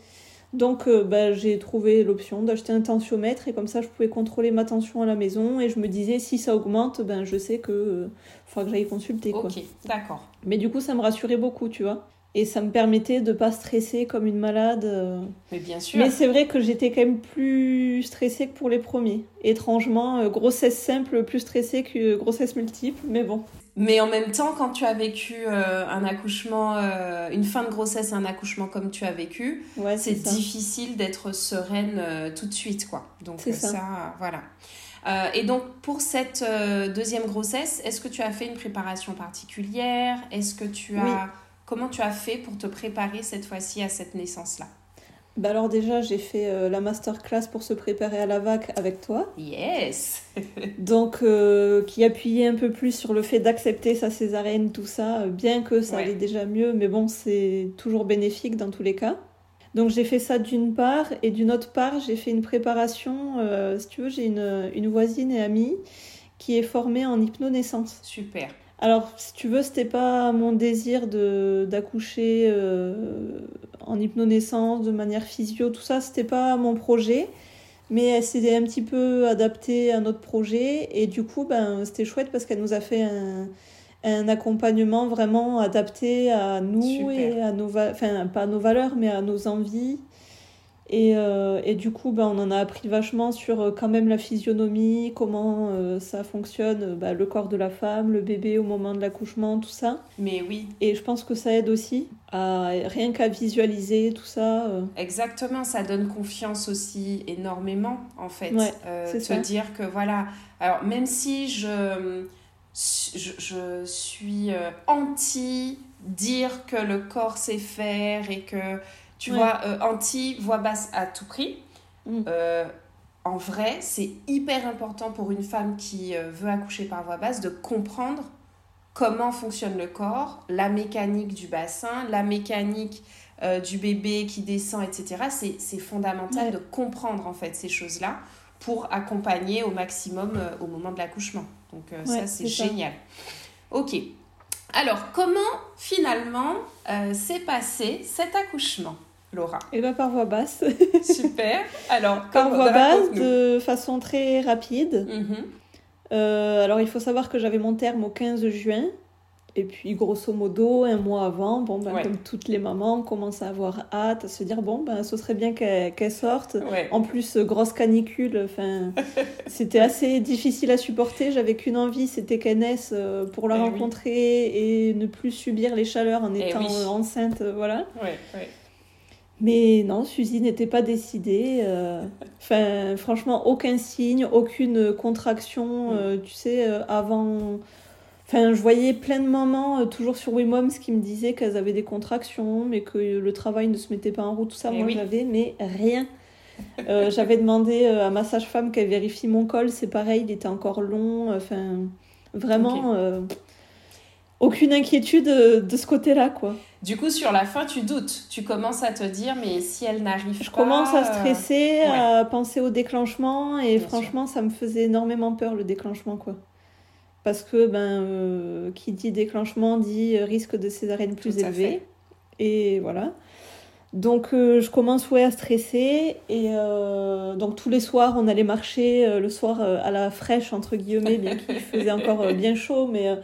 Donc, euh, bah, j'ai trouvé l'option d'acheter un tensiomètre et comme ça, je pouvais contrôler ma tension à la maison. Et je me disais, si ça augmente, ben, je sais que euh, faudra que j'aille consulter. Quoi. Ok, d'accord. Mais du coup, ça me rassurait beaucoup, tu vois. Et ça me permettait de pas stresser comme une malade. euh. Mais bien sûr. Mais c'est vrai que j'étais quand même plus stressée que pour les premiers. Étrangement, euh, grossesse simple, plus stressée que grossesse multiple. Mais bon. Mais en même temps, quand tu as vécu euh, un accouchement, euh, une fin de grossesse et un accouchement comme tu as vécu, Ouais, c'est difficile d'être sereine euh, tout de suite, quoi. Donc ça. ça, voilà. Et donc pour cette deuxième grossesse, est-ce que tu as fait une préparation particulière? Est-ce que tu as Oui. comment tu as fait pour te préparer cette fois-ci à cette naissance-là? Bah alors déjà, j'ai fait euh, la masterclass pour se préparer à la vac avec toi. Yes. Donc, euh, qui appuyait un peu plus sur le fait d'accepter sa césarienne, tout ça, euh, bien que ça Ouais. allait déjà mieux, mais bon, c'est toujours bénéfique dans tous les cas. Donc, j'ai fait ça d'une part, et d'une autre part, j'ai fait une préparation. euh, si tu veux, j'ai une, une voisine et amie qui est formée en hypnonaissance. Super. Alors, si tu veux, c'était pas mon désir de d'accoucher euh, en hypnonaissance de manière physio, tout ça, c'était pas mon projet. Mais elle s'est un petit peu adaptée à notre projet et du coup, ben, c'était chouette parce qu'elle nous a fait un, un accompagnement vraiment adapté à nous Super. et à nos enfin pas à nos valeurs mais à nos envies. Et, euh, et du coup, ben, on en a appris vachement sur euh, quand même la physionomie, comment euh, ça fonctionne, bah, le corps de la femme, le bébé au moment de l'accouchement, tout ça. Mais oui, Et je pense que ça aide aussi à rien qu'à visualiser tout ça. Exactement, ça donne confiance aussi énormément en fait. Ouais, c'est ça. dire que voilà, alors même si je, je, je suis anti dire que le corps sait faire et que tu Ouais. vois, euh, anti voix basse à tout prix, Mm. euh, en vrai, c'est hyper important pour une femme qui euh, veut accoucher par voix basse de comprendre comment fonctionne le corps, la mécanique du bassin, la mécanique euh, du bébé qui descend, etc. C'est, c'est fondamental Ouais. de comprendre en fait ces choses-là pour accompagner au maximum euh, au moment de l'accouchement. Donc euh, ça, c'est ça. génial. Ok. Alors, comment finalement s'est passé cet accouchement, Laura Et ben par voie basse. Super. Alors, par voie basse, de façon très rapide. Mhm. Euh, alors il faut savoir que j'avais mon terme au 15 juin. Et puis grosso modo, un mois avant, bon, ben, Ouais. comme toutes les mamans, on commence à avoir hâte, à se dire, bon, ben, ce serait bien qu'elle qu'elle sorte. Ouais. En plus, grosse canicule, enfin, c'était assez difficile à supporter. J'avais qu'une envie, c'était qu'elle naisse euh, pour la oui. rencontrer et ne plus subir les chaleurs en Eh étant oui. euh, enceinte, voilà. Ouais. Mais non, Suzy n'était pas décidée. euh, Enfin, franchement, aucun signe, aucune contraction. Euh, tu sais, euh, avant. Enfin, je voyais plein de mamans, toujours sur WeMoms, qui me disaient qu'elles avaient des contractions, mais que le travail ne se mettait pas en route, tout ça. Eh Moi, oui. j'avais, mais rien. J'avais demandé à ma sage-femme qu'elle vérifie mon col, c'est pareil, il était encore long. Enfin, vraiment. Aucune inquiétude euh, de ce côté-là, quoi. Du coup, sur la fin, tu doutes. Tu commences à te dire, mais si elle n'arrive pas. Je commence à euh, stresser, à penser au déclenchement, et Bien franchement, ça me faisait énormément peur le déclenchement, quoi. Parce que, ben, euh, qui dit déclenchement dit risque de césarienne plus Tout élevé. Et voilà. Donc, euh, je commence ouais, à stresser, et donc tous les soirs, on allait marcher le soir à la fraîche, entre guillemets, bien qu'il faisait encore bien chaud, mais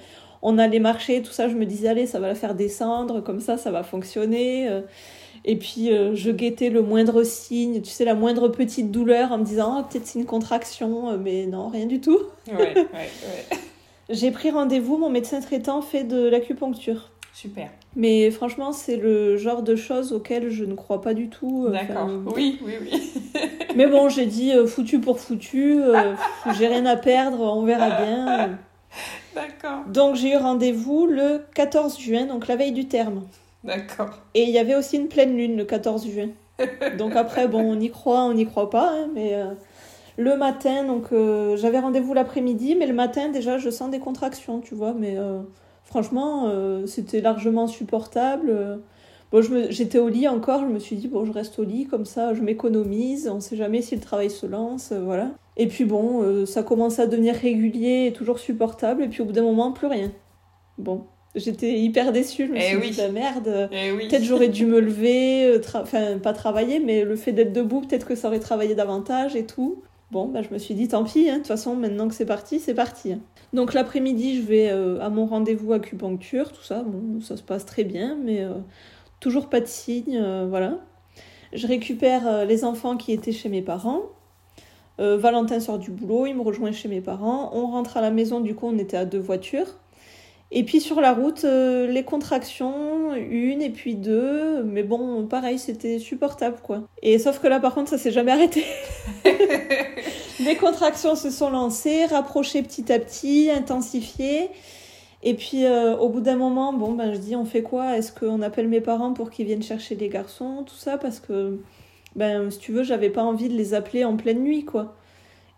on allait marcher, tout ça, je me disais, allez, ça va la faire descendre, comme ça, ça va fonctionner. euh. Et puis, euh, je guettais le moindre signe, tu sais, la moindre petite douleur en me disant, oh, peut-être c'est une contraction, euh, mais non, rien du tout. Ouais, ouais, ouais. J'ai pris rendez-vous, mon médecin traitant fait de l'acupuncture. Super. Mais franchement, c'est le genre de choses auxquelles je ne crois pas du tout. euh, D'accord. Oui, oui, oui. Mais bon, j'ai dit euh, foutu pour foutu, j'ai rien à perdre, on verra bien. D'accord. Donc j'ai eu rendez-vous le 14 juin, donc la veille du terme. D'accord. Et il y avait aussi une pleine lune le 14 juin. Donc après, bon, on y croit, on n'y croit pas, hein, mais euh, le matin, donc euh, j'avais rendez-vous l'après-midi, mais le matin déjà, je sens des contractions, tu vois, mais euh, franchement, c'était largement supportable. Bon, j'étais au lit encore, je me suis dit, bon, je reste au lit, comme ça, je m'économise, on sait jamais si le travail se lance, euh, voilà. Et puis bon, euh, ça commence à devenir régulier et toujours supportable, et puis au bout d'un moment, plus rien. Bon, j'étais hyper déçue, je me Eh suis oui. dit, la merde, Eh oui. peut-être j'aurais dû me lever, euh, enfin, pas travailler, mais le fait d'être debout, peut-être que ça aurait travaillé davantage et tout. Bon, bah, je me suis dit, tant pis, hein, de toute façon, maintenant que c'est parti, c'est parti. hein. Donc l'après-midi, je vais euh, à mon rendez-vous acupuncture, tout ça, bon, ça se passe très bien, mais toujours pas de signe, euh, voilà. Je récupère euh, les enfants qui étaient chez mes parents. Euh, Valentin sort du boulot, il me rejoint chez mes parents. On rentre à la maison, du coup, on était à deux voitures. Et puis sur la route, euh, les contractions, une et puis deux, mais bon, pareil, c'était supportable quoi. Et sauf que là, par contre, ça s'est jamais arrêté. les contractions se sont lancées, rapprochées petit à petit, intensifiées. Et puis euh, au bout d'un moment, bon, ben je dis, on fait quoi? Est-ce qu'on appelle mes parents pour qu'ils viennent chercher les garçons, tout ça Parce que, ben, si tu veux, j'avais pas envie de les appeler en pleine nuit quoi.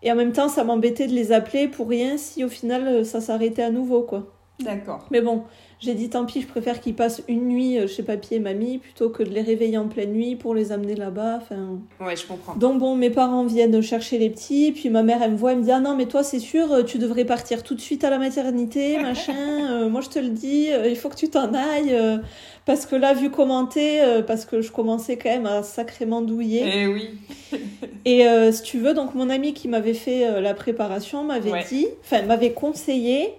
Et en même temps, ça m'embêtait de les appeler pour rien si au final euh, ça s'arrêtait à nouveau quoi. D'accord. Mais bon, j'ai dit tant pis, je préfère qu'ils passent une nuit euh, chez papy et mamie plutôt que de les réveiller en pleine nuit pour les amener là-bas. Enfin... Ouais, je comprends. Donc bon, mes parents viennent chercher les petits, puis ma mère elle me voit, elle me dit ah non mais toi c'est sûr, euh, tu devrais partir tout de suite à la maternité, machin. euh, moi je te le dis, il faut que tu t'en ailles euh, parce que là vu commenter, euh, parce que je commençais quand même à sacrément douiller. Eh oui. Et si tu veux, donc mon ami qui m'avait fait la préparation m'avait Ouais. dit, enfin m'avait conseillé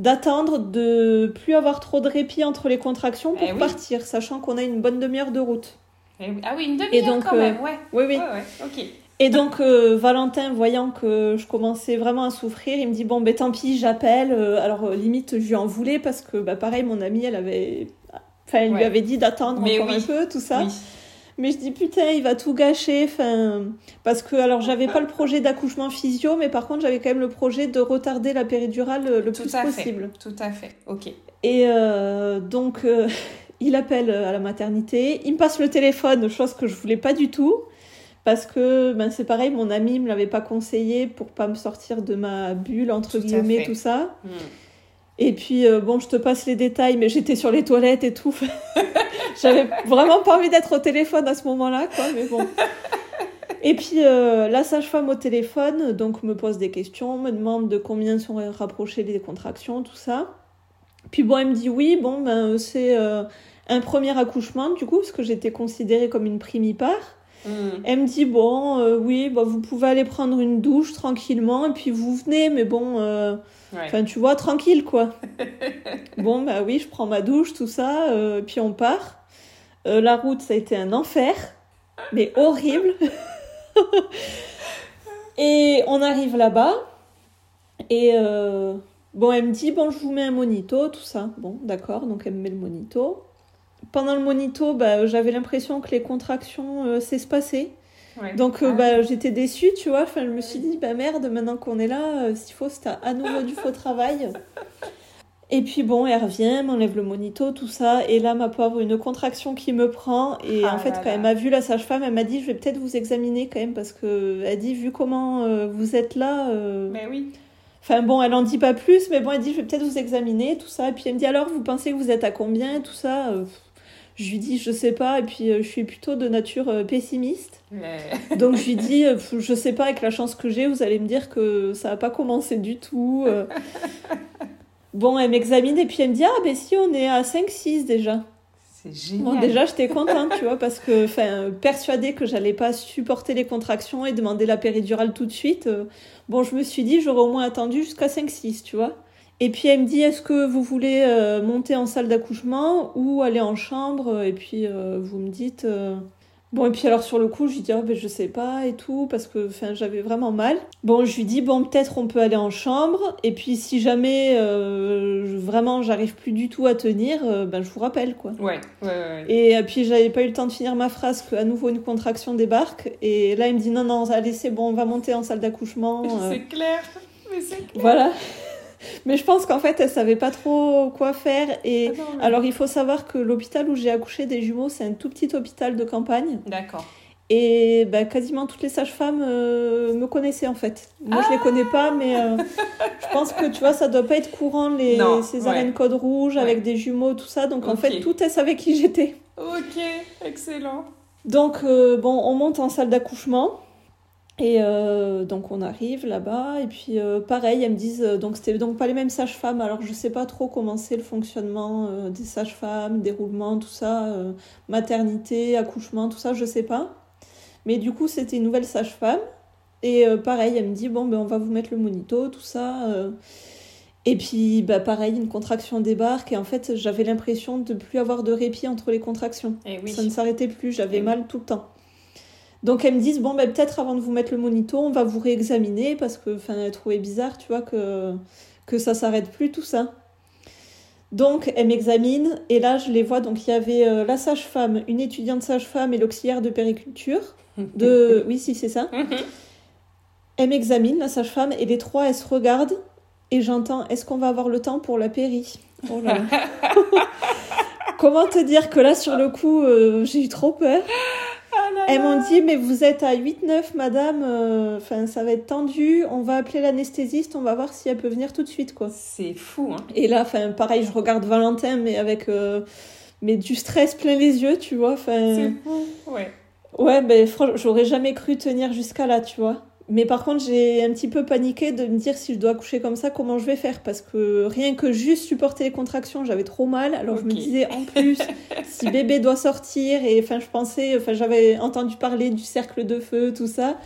d'attendre de plus avoir trop de répit entre les contractions pour Eh oui. partir, sachant qu'on a une bonne demi-heure de route. Eh oui. Ah oui, une demi-heure quand euh, même, ouais. Oui, oui. Ouais, ouais. Et donc euh, Valentin, voyant que je commençais vraiment à souffrir, il me dit bon ben tant pis, j'appelle. Euh, alors euh, limite je lui en voulais parce que bah pareil mon amie elle avait, enfin elle lui avait dit d'attendre encore oui. un peu tout ça. Oui. Mais je dis putain, il va tout gâcher. Enfin, parce que alors j'avais pas le projet d'accouchement physio, mais par contre j'avais quand même le projet de retarder la péridurale le, le Tout plus à possible. fait. Tout à fait. Ok. Et euh, donc euh, il appelle à la maternité, il me passe le téléphone, chose que je voulais pas du tout. Parce que ben, c'est pareil, mon ami me l'avait pas conseillé pour pas me sortir de ma bulle, entre Tout guillemets, tout ça. Hmm. Et puis, euh, bon, je te passe les détails, mais j'étais sur les toilettes et tout. J'avais vraiment pas envie d'être au téléphone à ce moment-là, quoi, mais bon. Et puis, euh, la sage-femme au téléphone, donc, me pose des questions, me demande de combien sont rapprochées les contractions, tout ça. Puis, bon, elle me dit oui, bon, ben, c'est euh, un premier accouchement, du coup, parce que j'étais considérée comme une primipare. Hmm. Elle me dit bon, euh, oui, bah, vous pouvez aller prendre une douche tranquillement, et puis vous venez, mais bon. euh, Ouais. Enfin, tu vois, tranquille, quoi. bon, bah oui, je prends ma douche, tout ça, euh, puis on part. La route, ça a été un enfer, mais horrible. et on arrive là-bas, et bon, elle me dit, bon, je vous mets un monito, tout ça. Bon, d'accord, donc elle me met le monito. Pendant le monito, bah, j'avais l'impression que les contractions euh, s'espaçaient. Ouais. Donc euh, Ah. bah, j'étais déçue, tu vois. Enfin, je me suis dit, bah merde, maintenant qu'on est là, euh, s'il faut, c'est à- nouveau du faux travail. Et puis bon, elle revient, m'enlève le monito, tout ça. Et là, ma pauvre, une contraction qui me prend. Et Ah en fait, là quand là. elle m'a vu, la sage-femme, elle m'a dit, je vais peut-être vous examiner quand même. Parce que elle dit, vu comment euh, vous êtes là... Mais oui. Enfin bon, elle en dit pas plus, mais bon, elle dit, je vais peut-être vous examiner, tout ça. Et puis elle me dit, alors, vous pensez que vous êtes à combien, tout ça Je lui dis, je sais pas. Et puis euh, je suis plutôt de nature euh, pessimiste. Mais- Donc je lui dis, euh, je sais pas, avec la chance que j'ai, vous allez me dire que ça n'a pas commencé du tout. Bon, elle m'examine et puis elle me dit, ah ben si, on est à 5-6 déjà. C'est génial. Bon, déjà, j'étais contente, tu vois, parce que, enfin, persuadée que j'allais pas supporter les contractions et demander la péridurale tout de suite. euh, bon, je me suis dit, j'aurais au moins attendu jusqu'à 5-6, tu vois. Et puis elle me dit, est-ce que vous voulez euh, monter en salle d'accouchement ou aller en chambre? Et puis euh, vous me dites... euh, Bon, et puis alors sur le coup, je lui dis, oh, ben, je sais pas et tout, parce que j'avais vraiment mal. Bon, je lui dis, bon, peut-être on peut aller en chambre, et puis si jamais vraiment j'arrive plus du tout à tenir, ben je vous rappelle, quoi. Ouais, ouais, ouais. Et puis j'avais pas eu le temps de finir ma phrase qu'à nouveau une contraction débarque. Et là il me dit non non allez c'est bon on va monter en salle d'accouchement. C'est clair. Mais c'est clair. voilà. Mais je pense qu'en fait elle savait pas trop quoi faire. Et Ah non, mais- alors il faut savoir que l'hôpital où j'ai accouché des jumeaux c'est un tout petit hôpital de campagne. D'accord. Et bah, quasiment toutes les sages-femmes euh, me connaissaient en fait. Moi je les connais pas mais euh, je pense que tu vois ça doit pas être courant les Non, césariennes ouais. code rouge Ouais. avec des jumeaux tout ça. Donc en fait toutes elles savaient qui j'étais. Ok, excellent. Donc, euh, bon, on monte en salle d'accouchement. Et euh, donc, on arrive là-bas. Et puis, euh, pareil, elles me disent. euh, donc, c'était donc pas les mêmes sages-femmes. Alors, je sais pas trop comment c'est le fonctionnement euh, des sages-femmes, déroulement, tout ça. maternité, accouchement, tout ça, je sais pas. Mais du coup, c'était une nouvelle sage-femme. Et pareil, elle me dit bon, ben, on va vous mettre le monito, tout ça. Et puis, bah, pareil, une contraction débarque. Et en fait, j'avais l'impression de plus avoir de répit entre les contractions. Et oui. Ça ne s'arrêtait plus, j'avais Eh oui. mal tout le temps. Donc elles me disent bon ben peut-être avant de vous mettre le monito, on va vous réexaminer parce que enfin elles trouvaient bizarre, tu vois que que ça s'arrête plus tout ça. Donc elles m'examinent et là je les vois donc il y avait euh, la sage-femme, une étudiante sage-femme et l'auxiliaire de périculture de oui si c'est ça. Elle m'examine la sage-femme et les trois elles se regardent et j'entends est-ce qu'on va avoir le temps pour la péri? Oh là là. Comment te dire que là sur le coup euh, j'ai eu trop peur. Là Elles m'ont dit, mais vous êtes à 8-9, madame, euh, enfin, ça va être tendu, on va appeler l'anesthésiste, on va voir si elle peut venir tout de suite, quoi. C'est fou, hein. Et là, enfin, pareil, je regarde Valentin, mais avec euh, mais du stress plein les yeux, tu vois. Enfin, C'est fou. Ouais. ouais, ben, franchement, j'aurais jamais cru tenir jusqu'à là, tu vois. Mais par contre, j'ai un petit peu paniqué de me dire si je dois accoucher comme ça, comment je vais faire? Parce que rien que juste supporter les contractions, j'avais trop mal. Alors je me disais en plus, si bébé doit sortir, et enfin je pensais, enfin j'avais entendu parler du cercle de feu, tout ça.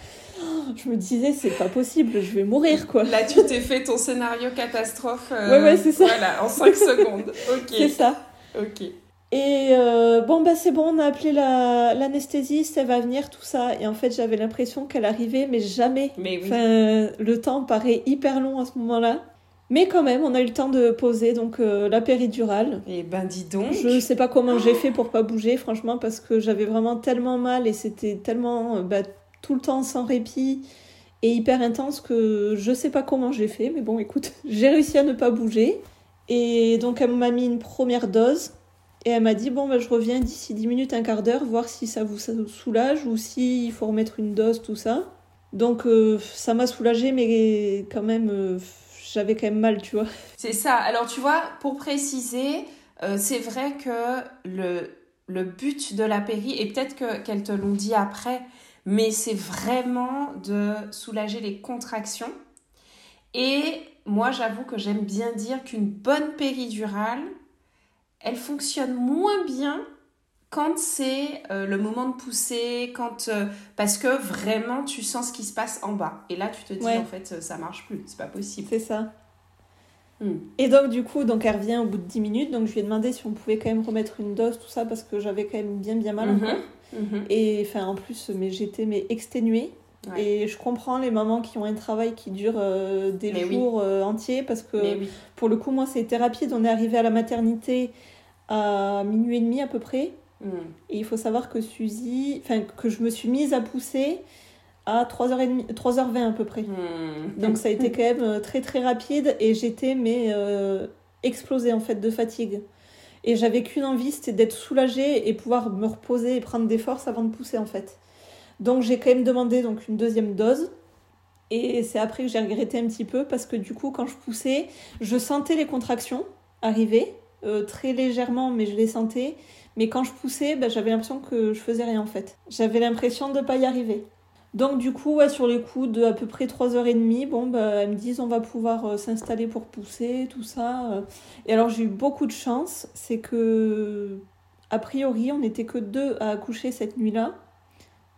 Oh, Je me disais, c'est pas possible, je vais mourir quoi. Là, tu t'es fait ton scénario catastrophe. euh, Ouais, ouais, c'est ça. Voilà, en 5 secondes. Ok. C'est ça. Ok. Et euh, bon, bah c'est bon, on a appelé la- l'anesthésiste, elle va venir, tout ça. Et en fait, j'avais l'impression qu'elle arrivait, mais jamais. Mais oui. Enfin, le temps paraît hyper long à ce moment-là. Mais quand même, on a eu le temps de poser donc euh, la péridurale. Et ben, dis donc. Je sais pas comment j'ai fait pour pas bouger, franchement, parce que j'avais vraiment tellement mal et c'était tellement euh, bah, tout le temps sans répit et hyper intense que je sais pas comment j'ai fait. Mais bon, écoute, j'ai réussi à ne pas bouger. Et donc, elle m'a mis une première dose. Et elle m'a dit, bon, bah, je reviens d'ici 10 minutes, un quart d'heure, voir si ça vous soulage ou s'il faut remettre une dose, tout ça. Donc, euh, ça m'a soulagé, mais quand même, euh, j'avais quand même mal, tu vois. C'est ça. Alors, tu vois, pour préciser, euh, c'est vrai que le, le but de la péri, et peut-être que- qu'elles te l'ont dit après, mais c'est vraiment de soulager les contractions. Et moi, j'avoue que j'aime bien dire qu'une bonne péridurale, elle fonctionne moins bien quand c'est euh, le moment de pousser, quand euh, parce que vraiment tu sens ce qui se passe en bas. Et là, tu te dis Ouais. en fait, ça marche plus, c'est pas possible. C'est ça. Hmm. Et donc, du coup, donc elle revient au bout de 10 minutes. Donc, je lui ai demandé si on pouvait quand même remettre une dose, tout ça, parce que j'avais quand même bien, bien mal encore. Mhm. Et enfin, en plus, mais j'étais mais exténuée. Ouais. Et je comprends les mamans qui ont un travail qui dure euh, des Mais jours euh, entiers, parce que oui. pour le coup, moi, c'était rapide. On est arrivé à la maternité à minuit et demi à peu près. Mm. Et il faut savoir que Suzy, enfin, que je me suis mise à pousser à 3h30, 3h20 à peu près. Mm. Donc ça a été quand même euh, très très rapide et j'étais mais euh, explosée en fait de fatigue. Et j'avais qu'une envie, c'était d'être soulagée et pouvoir me reposer et prendre des forces avant de pousser en fait. Donc j'ai quand même demandé donc une deuxième dose. Et c'est après que j'ai regretté un petit peu parce que du coup quand je poussais, je sentais les contractions arriver euh, très légèrement mais je les sentais. Mais quand je poussais, ben, j'avais l'impression que je faisais rien en fait. J'avais l'impression de pas y arriver. Donc du coup, sur les coups de à peu près 3h30, bon, bah, elles me disent on va pouvoir euh, s'installer pour pousser, tout ça. euh. Et alors j'ai eu beaucoup de chance, c'est que a priori on n'était que deux à accoucher cette nuit-là.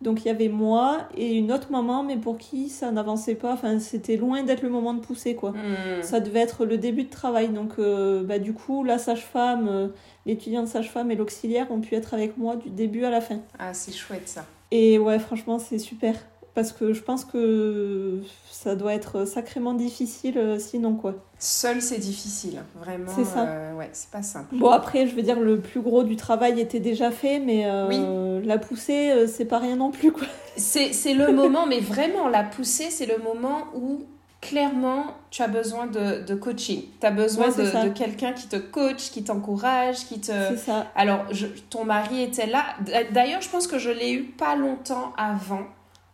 Donc il y avait moi et une autre maman, mais pour qui ça n'avançait pas, enfin c'était loin d'être le moment de pousser quoi. Mm. Ça devait être le début de travail. Donc, euh, bah, du coup, la sage-femme, euh, l'étudiante sage-femme et l'auxiliaire ont pu être avec moi du début à la fin. Ah, c'est chouette ça. Et ouais, franchement, c'est super. Parce que je pense que ça doit être sacrément difficile euh, sinon, quoi. Seul, c'est difficile. Vraiment. C'est ça. euh, ouais, c'est pas simple. Bon, après, je veux dire, le plus gros du travail était déjà fait, mais euh, la poussée, euh, c'est pas rien non plus, quoi. C'est le moment, mais vraiment, la poussée, c'est le moment où clairement tu as besoin de, de coaching. Tu as besoin Ouais, de, quelqu'un qui te coach, qui t'encourage, qui te. C'est ça. Alors, je- ton mari était là. D'ailleurs, je pense que je l'ai eu pas longtemps avant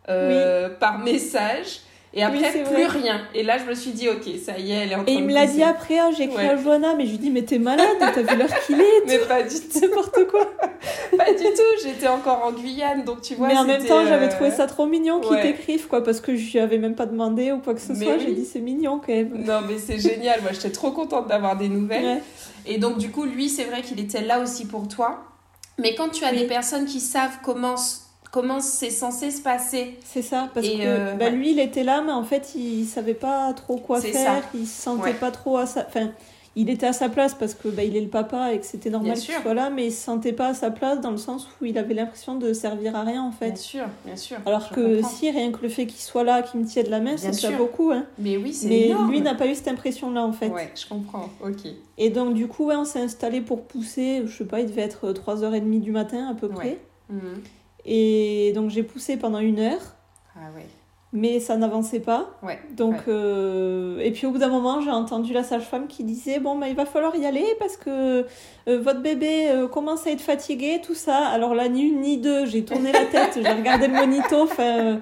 euh, par message. Et après, plus vrai. rien. Et là, je me suis dit, ok, ça y est, elle est en train Et il me l'a dit après, ah, j'ai écrit Ouais. à Johanna, mais je lui dis, mais t'es malade, t'as vu l'heure qu'il est, Mais pas du tout. n'importe quoi. Pas du tout. J'étais encore en Guyane, donc tu vois. mais en même temps, j'avais euh, trouvé ça trop mignon qu'ils ouais. t'écrivent, quoi, parce que je lui avais même pas demandé ou quoi que ce Mais soit. oui. J'ai dit, c'est mignon quand même. Non, mais c'est génial. Moi, j'étais trop contente d'avoir des nouvelles. Ouais. Et donc, du coup, lui, c'est vrai qu'il était là aussi pour toi. Mais quand tu as Oui. des personnes qui savent comment, comment c'est censé se passer, C'est ça, parce Et, que euh, bah, ouais. lui, il était là, mais en fait, il savait pas trop quoi faire, ça. il se sentait Ouais. pas trop à sa... Enfin, il était à sa place parce que bah, il est le papa et que c'était normal qu'il soit là, mais il se sentait pas à sa place dans le sens où il avait l'impression de servir à rien, en fait. bien sûr, bien sûr. Alors que comprends. si, rien que le fait qu'il soit là, qu'il me tienne la main, c'est déjà sûr. beaucoup, hein. Mais oui, c'est Mais énorme. lui n'a pas eu cette impression-là, en fait. Ouais, je comprends. Ok. Et donc, du coup, ouais, on s'est installé pour pousser, je sais pas, il devait être 3h30 du matin à peu près. Ouais. Mhm. Et donc, j'ai poussé pendant une heure. Ah ouais. Mais ça n'avançait pas. Ouais. Donc, ouais. euh, et puis au bout d'un moment, j'ai entendu la sage-femme qui disait Bon, bah, il va falloir y aller parce que euh, votre bébé euh, commence à être fatigué, tout ça. Alors là, ni une ni deux, j'ai tourné la tête, j'ai regardé le monito. enfin,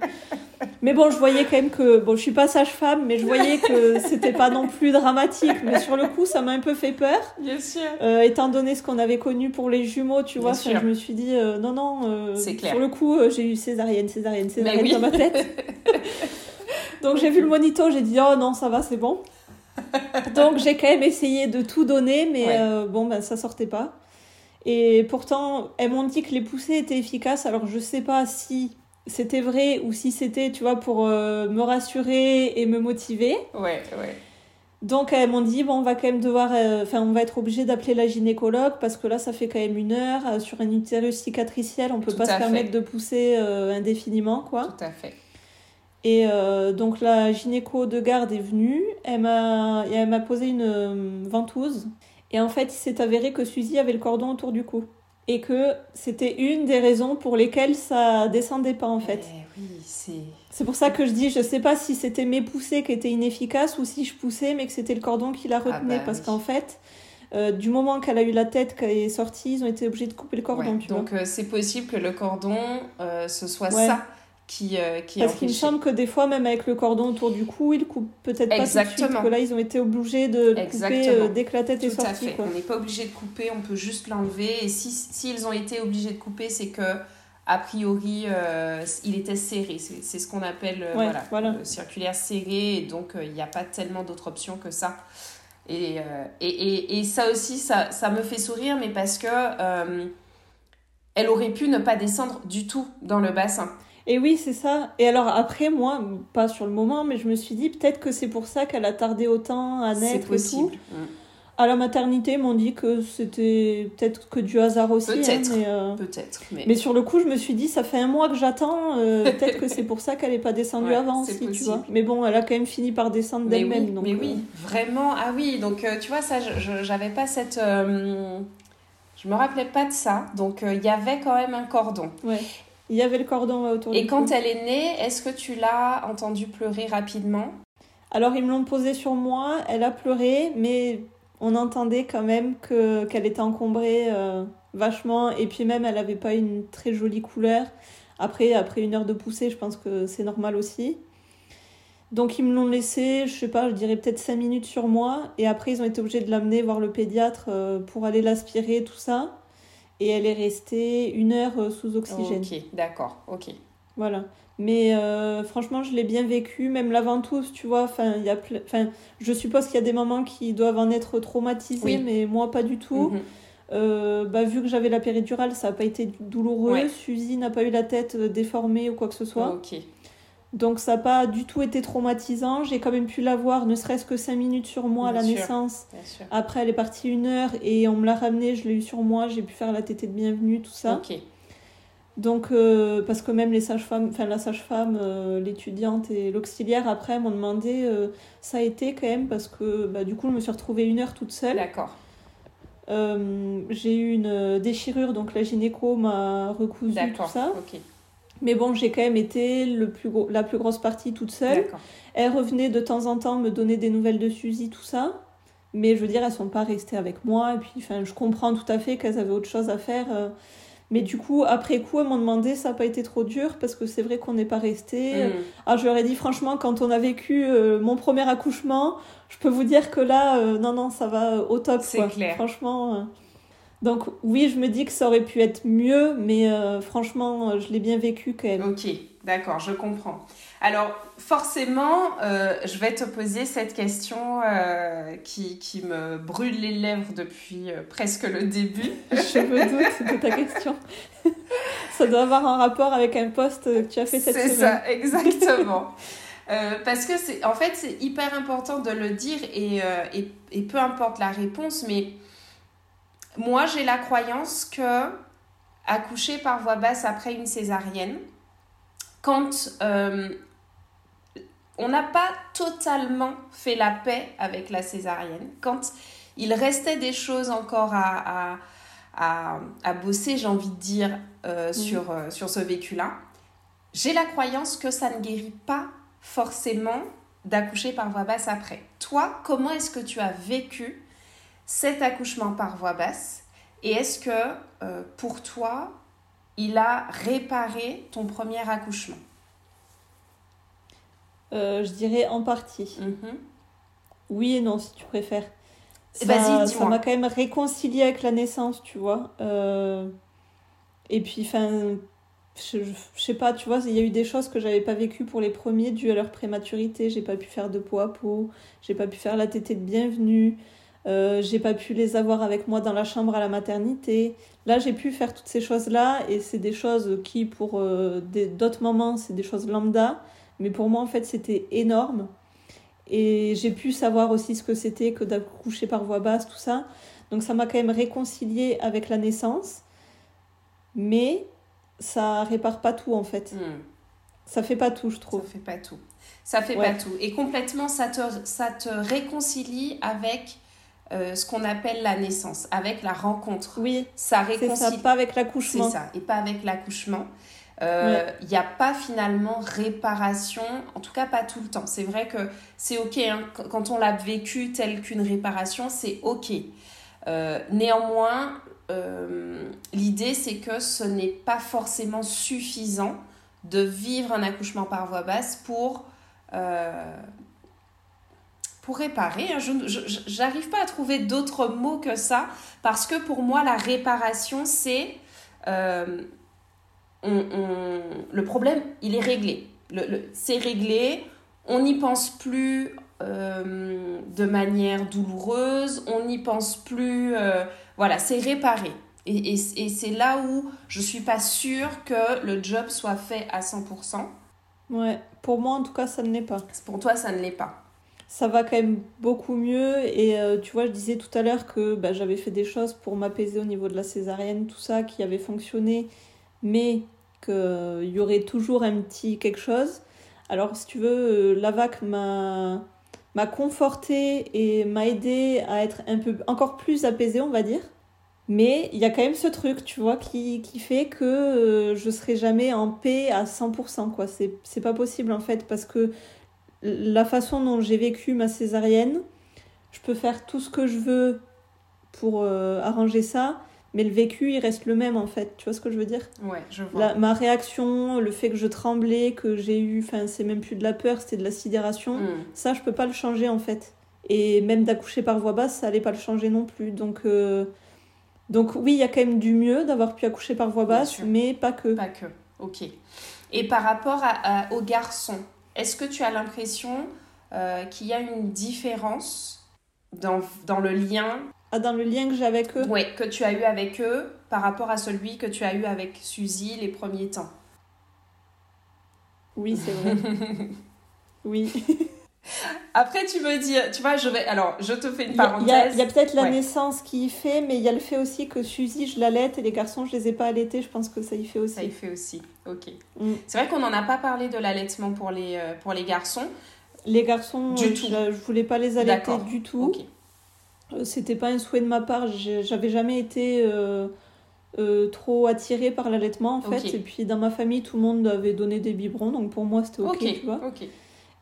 Mais bon, je voyais quand même que. Bon, je suis pas sage-femme, mais je voyais que c'était pas non plus dramatique. Mais sur le coup, ça m'a un peu fait peur. Bien sûr. Étant donné ce qu'on avait connu pour les jumeaux, tu vois, enfin, je me suis dit non, non. C'est clair. Sur le coup, j'ai eu césarienne, césarienne, césarienne oui. dans ma tête. Donc j'ai vu le monito, j'ai dit oh non, ça va, c'est bon. Donc j'ai quand même essayé de tout donner, mais Ouais. euh, bon, ben ça sortait pas. Et pourtant, elles m'ont dit que les poussées étaient efficaces, alors je sais pas si c'était vrai ou si c'était, tu vois, pour euh, me rassurer et me motiver. Ouais, ouais. Donc elles m'ont dit bon on va quand même devoir euh, enfin on va être obligé d'appeler la gynécologue parce que là ça fait quand même une heure sur un utérus cicatriciel on peut Tout pas se fait. permettre de pousser indéfiniment quoi. Tout à fait. Et euh, donc la gynéco de garde est venue, elle m'a et elle m'a posé une euh, ventouse et en fait il s'est avéré que Suzy avait le cordon autour du cou et que c'était une des raisons pour lesquelles ça descendait pas en fait. Eh oui, c'est. C'est pour ça que je dis, je sais pas si c'était mes poussées qui étaient inefficaces ou si je poussais mais que c'était le cordon qui la retenait. bah parce oui. qu'en fait, euh, du moment qu'elle a eu la tête qui est sortie, ils ont été obligés de couper le cordon, Ouais, tu Donc euh, c'est possible que le cordon, euh, ce soit Ouais. ça qui, euh, qui. Parce qu'il me semble que des fois, même avec le cordon autour du cou, ils coupent peut-être pas tout de suite. Exactement. Que là, ils ont été obligés de le couper Exactement. euh, dès que la tête est à sortie. fait. Quoi. On n'est pas obligé de couper, on peut juste l'enlever. Et si s'ils ont été obligés de couper, c'est que a priori euh, il était serré. C'est ce qu'on appelle Ouais, voilà, voilà. le circulaire serré. Et donc il n'y a pas tellement d'autres options que ça. Et, et, et, et ça aussi, ça, ça me fait sourire, mais parce que elle aurait pu ne pas descendre du tout dans le bassin. Et oui, c'est ça. Et alors après, moi, pas sur le moment, mais je me suis dit peut-être que c'est pour ça qu'elle a tardé autant à C'est naître et tout. possible. À la maternité, ils m'ont dit que c'était peut-être que du hasard aussi. hein, Peut-être. mais, euh, Peut-être. Mais, Mais sur le coup, je me suis dit, ça fait un mois que j'attends. euh, Peut-être que c'est pour ça qu'elle n'est pas descendue Ouais, avant c'est aussi, tu possible. vois. Mais bon, elle a quand même fini par descendre Mais d'elle-même. oui, donc, mais euh, oui, vraiment. Ah oui, donc euh, tu vois, ça, je- j'avais pas cette. je me rappelais pas de ça. Donc euh, il y avait quand même un cordon. ouais. Il y avait le cordon autour Et du quand elle est née, est-ce que tu l'as entendue pleurer rapidement? Alors, ils me l'ont posée sur moi. Elle a pleuré, mais on entendait quand même que qu'elle était encombrée euh, vachement. Et puis même, elle avait pas une très jolie couleur. Après, après une heure de poussée, je pense que c'est normal aussi. Donc ils me l'ont laissé, je sais pas, je dirais peut-être 5 minutes sur moi. Et après, ils ont été obligés de l'amener voir le pédiatre euh, pour aller l'aspirer, tout ça. Et elle est restée une heure euh, sous oxygène. Ok, d'accord, ok. Voilà. Mais euh, franchement, je l'ai bien vécu, même la ventouse, tu vois. Enfin, il y a enfin, je suppose qu'il y a des mamans qui doivent en être traumatisées, Oui. mais moi, pas du tout. Mhm. Euh, bah, vu que j'avais la péridurale, ça n'a pas été douloureux. Ouais. Suzy n'a pas eu la tête déformée ou quoi que ce soit. Ok, Donc, ça n'a pas du tout été traumatisant. J'ai quand même pu la voir, ne serait-ce que 5 minutes sur moi à la sûr. naissance. Après, elle est partie une heure et on me l'a ramenée, je l'ai eu sur moi. J'ai pu faire la tétée de bienvenue, tout ça. Donc, euh, parce que même les sages-femmes, enfin la sage-femme, euh, l'étudiante et l'auxiliaire, après, m'ont demandé, euh, ça a été quand même, parce que bah, du coup, je me suis retrouvée une heure toute seule. d'accord. J'ai eu une déchirure, donc la gynéco m'a recousu tout D'accord, ça. ok. Mais bon, j'ai quand même été le plus gros, la plus grosse partie toute seule. D'accord. Elle revenait de temps en temps me donner des nouvelles de Suzy, tout ça. Mais je veux dire, elles sont pas restées avec moi. Et puis, enfin, je comprends tout à fait qu'elles avaient autre chose à faire. euh, Mais du coup, après coup, elles m'ont demandé, ça n'a pas été trop dur parce que c'est vrai qu'on n'est pas resté. Mm. Ah, je leur ai dit, franchement, quand on a vécu euh, mon premier accouchement, je peux vous dire que là, euh, non, non, ça va au top. C'est clair. Franchement. euh. Donc, oui, je me dis que ça aurait pu être mieux, mais euh, franchement, euh, je l'ai bien vécu quand même. Ok, d'accord, je comprends. Alors, forcément, euh, je vais te poser cette question euh, qui, qui me brûle les lèvres depuis presque le début. Je me doute de ta question. ça doit avoir un rapport avec un post que tu as fait cette C'est semaine. ça, exactement. Euh, parce que c'est, en fait, c'est hyper important de le dire et, euh, et, et peu importe la réponse, mais moi j'ai la croyance que accoucher par voie basse après une césarienne, quand euh, on n'a pas totalement fait la paix avec la césarienne, quand il restait des choses encore à, à, à, à bosser, j'ai envie de dire, euh, sur, euh, sur ce vécu-là, j'ai la croyance que ça ne guérit pas forcément d'accoucher par voie basse après. Toi, comment est-ce que tu as vécu cet accouchement par voie basse et est-ce que euh, pour toi, il a réparé ton premier accouchement? Euh, je dirais en partie. Mhm. Oui et non, si tu préfères. Eh, Ça- vas-y, Ça dis-moi. m'a quand même réconcilié avec la naissance, tu vois. Euh, Et puis, enfin, je, je- je sais pas, tu vois, il y a eu des choses que j'avais pas vécues pour les premiers dues à leur prématurité. J'ai pas pu faire de peau à peau, j'ai pas pu faire la tétée de bienvenue, euh, j'ai pas pu les avoir avec moi dans la chambre à la maternité. Là, j'ai pu faire toutes ces choses-là et c'est des choses qui, pour euh, d'autres moments, c'est des choses lambda. Mais pour moi, en fait, c'était énorme. Et j'ai pu savoir aussi ce que c'était que d'accoucher par voie basse, tout ça. Donc ça m'a quand même réconcilié avec la naissance. Mais ça répare pas tout en fait. Hmm. Ça fait pas tout, je Ça trouve. fait pas tout. Ça fait Ouais. pas tout. Et complètement, ça te, ça te réconcilie avec euh, ce qu'on appelle la naissance, avec la rencontre. Oui, Ça c'est ça, réconcilie. pas avec C'est l'accouchement. ça, et pas avec l'accouchement. Il n'y a pas finalement réparation, en tout cas pas tout le temps. C'est vrai que c'est ok, hein, qu- quand on l'a vécu tel qu'une réparation, c'est ok. Euh, néanmoins, euh, l'idée c'est que ce n'est pas forcément suffisant de vivre un accouchement par voie basse pour, euh, pour réparer. hein. Je j'arrive pas à trouver d'autres mots que ça parce que pour moi, la réparation, c'est. euh, on- on- le problème, il est réglé. Le, le- c'est réglé, on n'y pense plus euh, de manière douloureuse, on n'y pense plus. euh, voilà, c'est réparé. Et, et- et c'est là où je suis pas sûre que le job soit fait à 100%. Ouais, pour moi en tout cas, ça ne l'est pas. Pour toi, ça ne l'est pas. Ça va quand même beaucoup mieux. Et euh, tu vois, je disais tout à l'heure que bah, j'avais fait des choses pour m'apaiser au niveau de la césarienne, tout ça, qui avait fonctionné, mais qu'il y aurait toujours un petit quelque chose. Alors, si tu veux, euh, la VAC m'a m'a conforté et m'a aidé à être un peu encore plus apaisée, on va dire. Mais il y a quand même ce truc, tu vois, qui, fait que euh, je serai jamais en paix à 100%, quoi. C'est pas possible, en fait, parce que la façon dont j'ai vécu ma césarienne, je peux faire tout ce que je veux pour euh, arranger ça, mais le vécu, il reste le même, en fait. Tu vois ce que je veux dire? Ouais, je vois. La- Ma réaction, le fait que je tremblais, que j'ai eu, enfin, c'est même plus de la peur, c'était de la sidération. Hmm. Ça, je peux pas le changer en fait. Et même d'accoucher par voie basse, ça allait pas le changer non plus. Donc, euh, donc oui, il y a quand même du mieux d'avoir pu accoucher par voie basse, mais pas que. Pas que. Ok. Et par rapport à, à- aux garçons, est-ce que tu as l'impression euh, qu'il y a une différence dans, dans le lien Ah, dans le lien que j'ai avec eux, ouais, que tu as eu avec eux par rapport à celui que tu as eu avec Suzy les premiers temps? Oui, c'est vrai. oui. Après, tu me dis, tu vois, je vais. Alors, je te fais une il y a- parenthèse. il y a peut-être la Ouais. naissance qui y fait, mais il y a le fait aussi que Suzy, je l'allaite et les garçons, je les ai pas allaités. Je pense que ça y fait aussi. Ça y fait aussi. Ok. Mm. C'est vrai qu'on n'en a pas parlé de l'allaitement pour les, euh, pour les garçons. Les garçons, Du euh, tout. je, je voulais pas les allaiter du tout. Euh, C'était pas un souhait de ma part. J'avais jamais été euh, euh, trop attirée par l'allaitement en fait. Et puis dans ma famille, tout le monde avait donné des biberons, donc pour moi c'était ok, tu vois. Ok.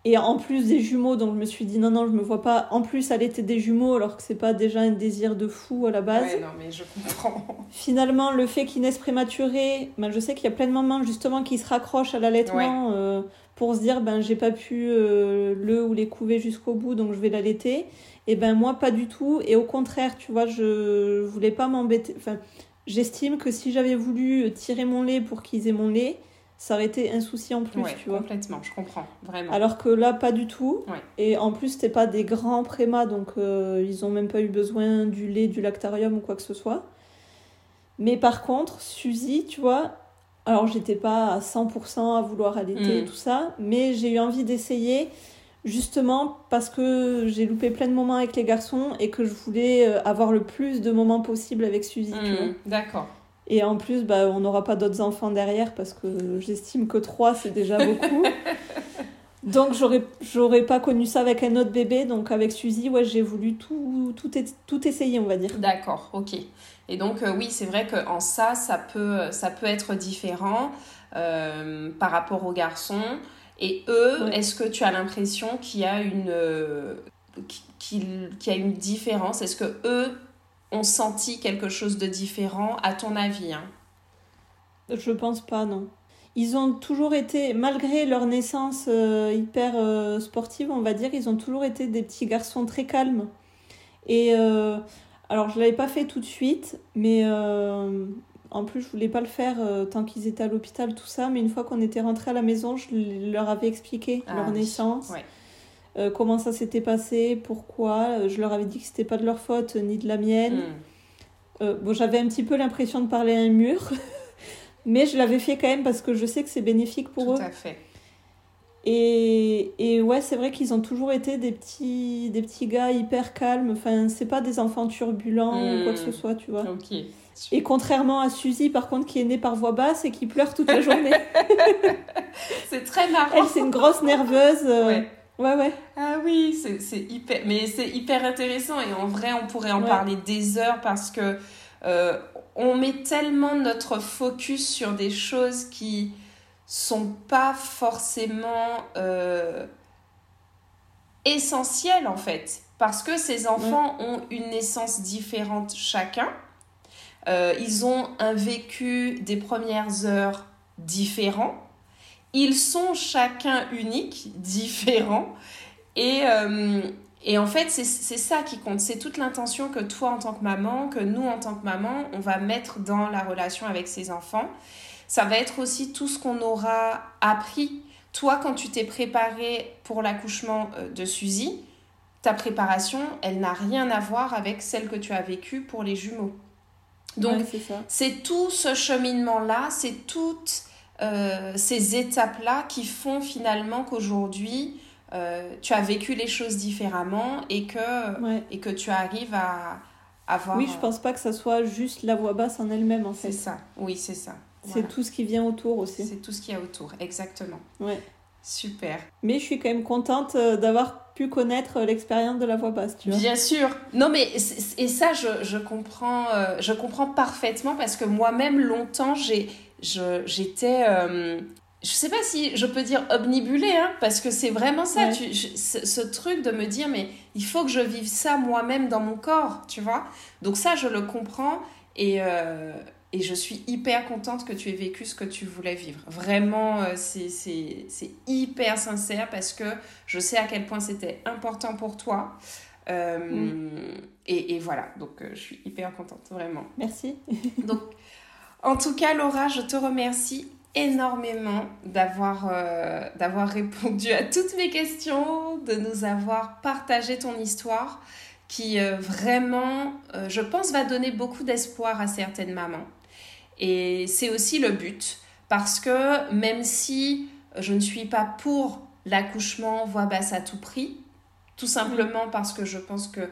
Et en plus des jumeaux, donc je me suis dit non, non, je me vois pas en plus allaiter des jumeaux alors que c'est pas déjà un désir de fou à la base. Ouais, non, mais je comprends. Finalement, le fait qu'ils naissent prématurés, ben, je sais qu'il y a plein de mamans justement qui se raccrochent à l'allaitement euh, pour se dire ben j'ai pas pu euh, le ou les couver jusqu'au bout donc je vais l'allaiter. Et ben moi pas du tout. Et au contraire, tu vois, je, je voulais pas m'embêter. Enfin, j'estime que si j'avais voulu tirer mon lait pour qu'ils aient mon lait, ça aurait été un souci en plus, Ouais, tu vois. complètement, je comprends, vraiment. Alors que là, pas du tout. Ouais. Et en plus, c'était pas des grands prémas, donc euh, ils ont même pas eu besoin du lait, du lactarium ou quoi que ce soit. Mais par contre, Suzy, tu vois, alors j'étais pas à 100% à vouloir allaiter et Mm. tout ça, mais j'ai eu envie d'essayer justement parce que j'ai loupé plein de moments avec les garçons et que je voulais euh, avoir le plus de moments possible avec Suzy. Hmm, D'accord. Et en plus, bah, on n'aura pas d'autres enfants derrière parce que j'estime que trois, c'est déjà beaucoup. donc, j'aurais, j'aurais pas connu ça avec un autre bébé. Donc, avec Suzy, ouais, j'ai voulu tout, tout, tout essayer, on va dire. D'accord, ok. Et donc euh, oui, c'est vrai qu'en ça, ça peut, ça peut être différent euh, par rapport aux garçons. Et eux, Ouais. est-ce que tu as l'impression qu'il y a une, euh, qu'il, qu'il y a une différence? Est-ce que eux ont senti quelque chose de différent, à ton avis hein? Je pense pas, non. Ils ont toujours été, malgré leur naissance euh, hyper euh, sportive, on va dire, ils ont toujours été des petits garçons très calmes. Et euh, alors, je l'avais pas fait tout de suite, mais en plus, je voulais pas le faire tant qu'ils étaient à l'hôpital, tout ça. Mais une fois qu'on était rentrés à la maison, je leur avais expliqué Ah leur naissance, ouais. Euh, comment ça s'était passé, pourquoi. Euh, Je leur avais dit que c'était pas de leur faute ni de la mienne. Hmm. Euh, bon, j'avais un petit peu l'impression de parler à un mur, mais je l'avais fait quand même parce que je sais que c'est bénéfique pour Tout eux. à fait. Et, et ouais, c'est vrai qu'ils ont toujours été des petits, des petits gars hyper calmes. Enfin, c'est pas des enfants turbulents ou quoi que ce Mm. soit, tu vois. Ok. Et contrairement à Suzy, par contre, qui est née par voix basse et qui pleure toute la journée. C'est très marrant. Elle, c'est une grosse nerveuse. euh, Ouais. Ouais, ouais. Ah oui, c'est hyper, mais c'est hyper intéressant et en vrai, on pourrait en Ouais. parler des heures parce que euh, on met tellement notre focus sur des choses qui sont pas forcément euh, essentielles en fait, parce que ces enfants ont une naissance différente chacun. Euh, ils ont un vécu des premières heures différent. Ils sont chacun uniques, différents. Et, euh, et en fait, c'est ça qui compte. C'est toute l'intention que toi, en tant que maman, que nous, en tant que maman, on va mettre dans la relation avec ces enfants. Ça va être aussi tout ce qu'on aura appris. Toi, quand tu t'es préparé pour l'accouchement euh, de Suzy, ta préparation, elle n'a rien à voir avec celle que tu as vécue pour les jumeaux. Donc, Ouais, c'est tout ce cheminement-là, c'est toutes euh, ces étapes-là qui font finalement qu'aujourd'hui, euh, tu as vécu les choses différemment et que, Ouais. et que tu arrives à avoir... Oui, je pense pas que ça soit juste la voix basse en elle-même, en C'est fait. ça, oui, c'est ça. C'est tout ce qui vient autour aussi. C'est tout ce qu'il y a autour, exactement. Ouais. Super. Mais je suis quand même contente euh, d'avoir pu connaître l'expérience de la voix basse, tu vois. Bien sûr. Non, mais et ça, je, je comprends, euh, je comprends parfaitement parce que moi-même, longtemps, j'ai, j'étais, euh, je sais pas si je peux dire obnibulée, hein, parce que c'est vraiment ça, Ouais. tu, je- ce, ce truc de me dire, mais il faut que je vive ça moi-même dans mon corps, tu vois. Donc ça, je le comprends et, euh, et je suis hyper contente que tu aies vécu ce que tu voulais vivre. Vraiment, euh, c'est, hyper sincère parce que je sais à quel point c'était important pour toi. Euh, et, et voilà, donc je suis hyper contente, vraiment. Merci. Donc, en tout cas, Laura, je te remercie énormément d'avoir euh, d'avoir répondu à toutes mes questions, de nous avoir partagé ton histoire qui euh, vraiment, euh, je pense, va donner beaucoup d'espoir à certaines mamans. Et c'est aussi le but, parce que même si je ne suis pas pour l'accouchement voix basse à tout prix, tout simplement parce que je pense que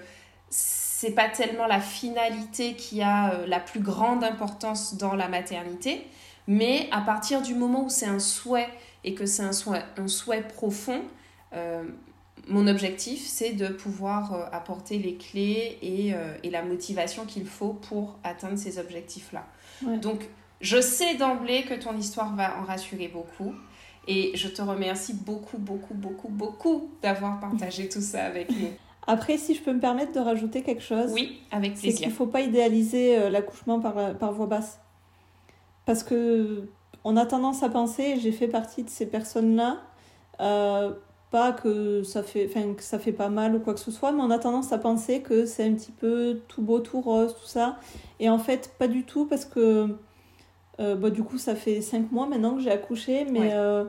c'est pas tellement la finalité qui a euh, la plus grande importance dans la maternité, mais à partir du moment où c'est un souhait et que c'est un souhait, un souhait profond, euh, mon objectif c'est de pouvoir euh, apporter les clés et, et la motivation qu'il faut pour atteindre ces objectifs-là. Ouais. Donc je sais d'emblée que ton histoire va en rassurer beaucoup. Et je te remercie beaucoup, beaucoup, beaucoup, beaucoup d'avoir partagé tout ça avec nous. Après, si je peux me permettre de rajouter quelque chose. Oui, avec C'est qu'il ne faut pas idéaliser euh, l'accouchement par, par voix basse. Parce que on a tendance à penser, et j'ai fait partie de ces personnes-là, euh, pas que ça, fait, enfin, que ça fait pas mal ou quoi que ce soit, mais on a tendance à penser que c'est un petit peu tout beau, tout rose, tout ça. Et en fait, pas du tout, parce que euh, bah, du coup, ça fait cinq mois maintenant que j'ai accouché, mais Ouais. euh,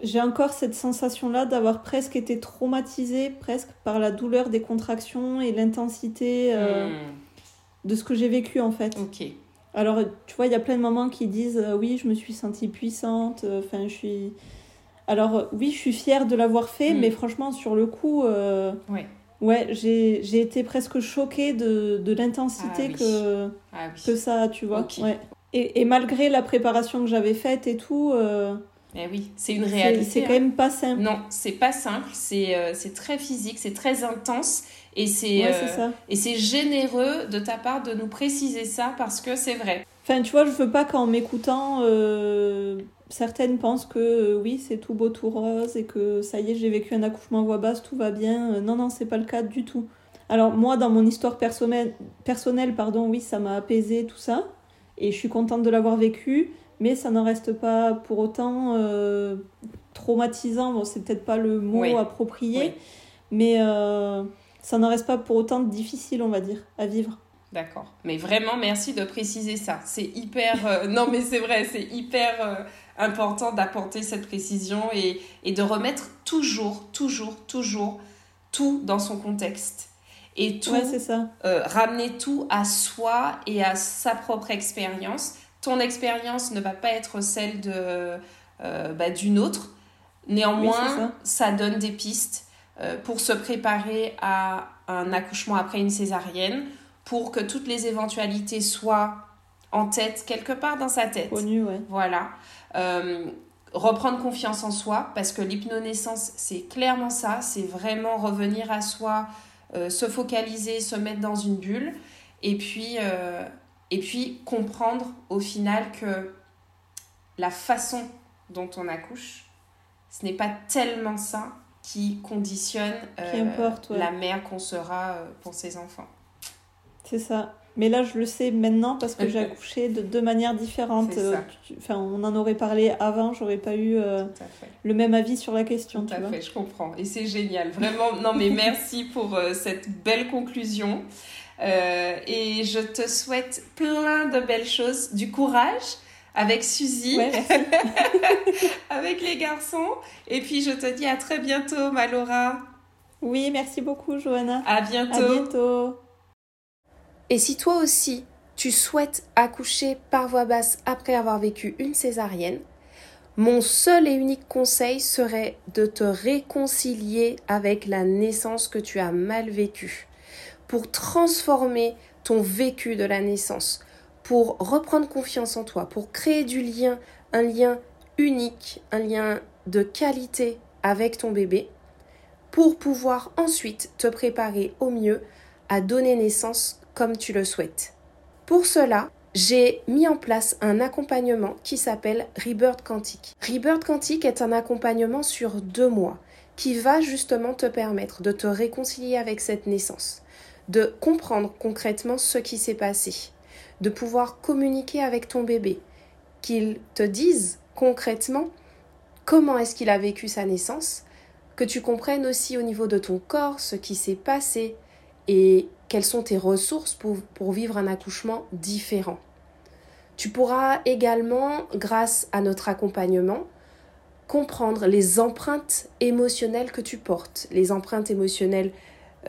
j'ai encore cette sensation-là d'avoir presque été traumatisée, presque par la douleur des contractions et l'intensité euh, Hmm, de ce que j'ai vécu en fait. Ok. Alors, tu vois, il y a plein de mamans qui disent euh, oui, je me suis sentie puissante, euh, enfin, je suis. Alors, oui, je suis fière de l'avoir fait, Mm. mais franchement, sur le coup, Ouais. ouais, j'ai été presque choquée de, de l'intensité Ah oui. que, Ah oui. que ça a, tu vois. Ok. Ouais. Et, et malgré la préparation que j'avais faite et tout, euh, Eh oui, c'est une réalité. c'est hein. quand même pas simple. Non, c'est pas simple, c'est euh, très physique, c'est très intense et c'est Ouais, euh, et c'est généreux de ta part de nous préciser ça parce que c'est vrai. Enfin, tu vois, je veux pas qu'en m'écoutant, euh, certaines pensent que euh, oui, c'est tout beau, tout rose et que ça y est, j'ai vécu un accouchement à voix basse, tout va bien. Non, non, c'est pas le cas du tout. Alors, moi, dans mon histoire personnelle, personnelle pardon, oui, ça m'a apaisé tout ça et je suis contente de l'avoir vécu, mais ça n'en reste pas pour autant euh, traumatisant. Bon, c'est peut-être pas le mot Oui. approprié, Oui. mais euh, ça n'en reste pas pour autant difficile, on va dire, à vivre. D'accord. Mais vraiment, merci de préciser ça. C'est hyper. euh, non, mais c'est vrai, c'est hyper important d'apporter cette précision et, et de remettre toujours, toujours, toujours tout dans son contexte. Et tout, Ouais, c'est ça. euh, ramener tout à soi et à sa propre expérience. Ton expérience ne va pas être celle de euh, bah, d'une autre. Néanmoins, ça. ça donne des pistes euh, pour se préparer à un accouchement après une césarienne, pour que toutes les éventualités soient en tête, quelque part dans sa tête. Connu, ouais. Voilà. Euh, reprendre confiance en soi, parce que l'hypnonaissance, c'est clairement ça, c'est vraiment revenir à soi, se focaliser, se mettre dans une bulle, et puis, et puis comprendre au final que la façon dont on accouche, ce n'est pas tellement ça qui conditionne euh, Qui importe, ouais. la mère qu'on sera euh, pour ses enfants. C'est ça. Mais là, je le sais maintenant parce que j'ai accouché de deux manières différentes. Euh, Enfin, on en aurait parlé avant, j'aurais pas eu euh, le même avis sur la question, Tout tu à vois. fait, je comprends. Et c'est génial. Vraiment, non mais merci pour cette belle conclusion. Euh, et je te souhaite plein de belles choses, du courage avec Suzy, Ouais, merci. avec les garçons. Et puis je te dis à très bientôt, ma Laura. Oui, merci beaucoup, Johanna. À À bientôt. bientôt. Et si toi aussi, tu souhaites accoucher par voie basse après avoir vécu une césarienne, mon seul et unique conseil serait de te réconcilier avec la naissance que tu as mal vécue, pour transformer ton vécu de la naissance, pour reprendre confiance en toi, pour créer du lien, un lien unique, un lien de qualité avec ton bébé, pour pouvoir ensuite te préparer au mieux à donner naissance comme tu le souhaites. Pour cela, j'ai mis en place un accompagnement qui s'appelle Rebirth Quantique. Rebirth Quantique est un accompagnement sur deux mois qui va justement te permettre de te réconcilier avec cette naissance, de comprendre concrètement ce qui s'est passé, de pouvoir communiquer avec ton bébé, qu'il te dise concrètement comment est-ce qu'il a vécu sa naissance, que tu comprennes aussi au niveau de ton corps ce qui s'est passé et quelles sont tes ressources pour, pour vivre un accouchement différent. Tu pourras également, grâce à notre accompagnement, comprendre les empreintes émotionnelles que tu portes, les empreintes émotionnelles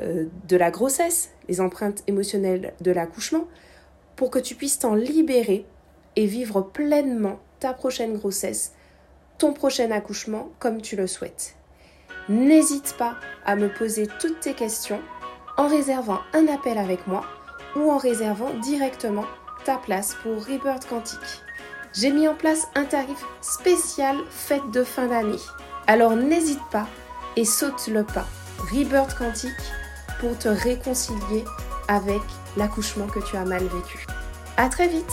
de la grossesse, les empreintes émotionnelles de l'accouchement, pour que tu puisses t'en libérer et vivre pleinement ta prochaine grossesse, ton prochain accouchement comme tu le souhaites. N'hésite pas à me poser toutes tes questions en réservant un appel avec moi ou en réservant directement ta place pour Rebirth Quantique. J'ai mis en place un tarif spécial fête de fin d'année. Alors n'hésite pas et saute le pas Rebirth Quantique pour te réconcilier avec l'accouchement que tu as mal vécu. À très vite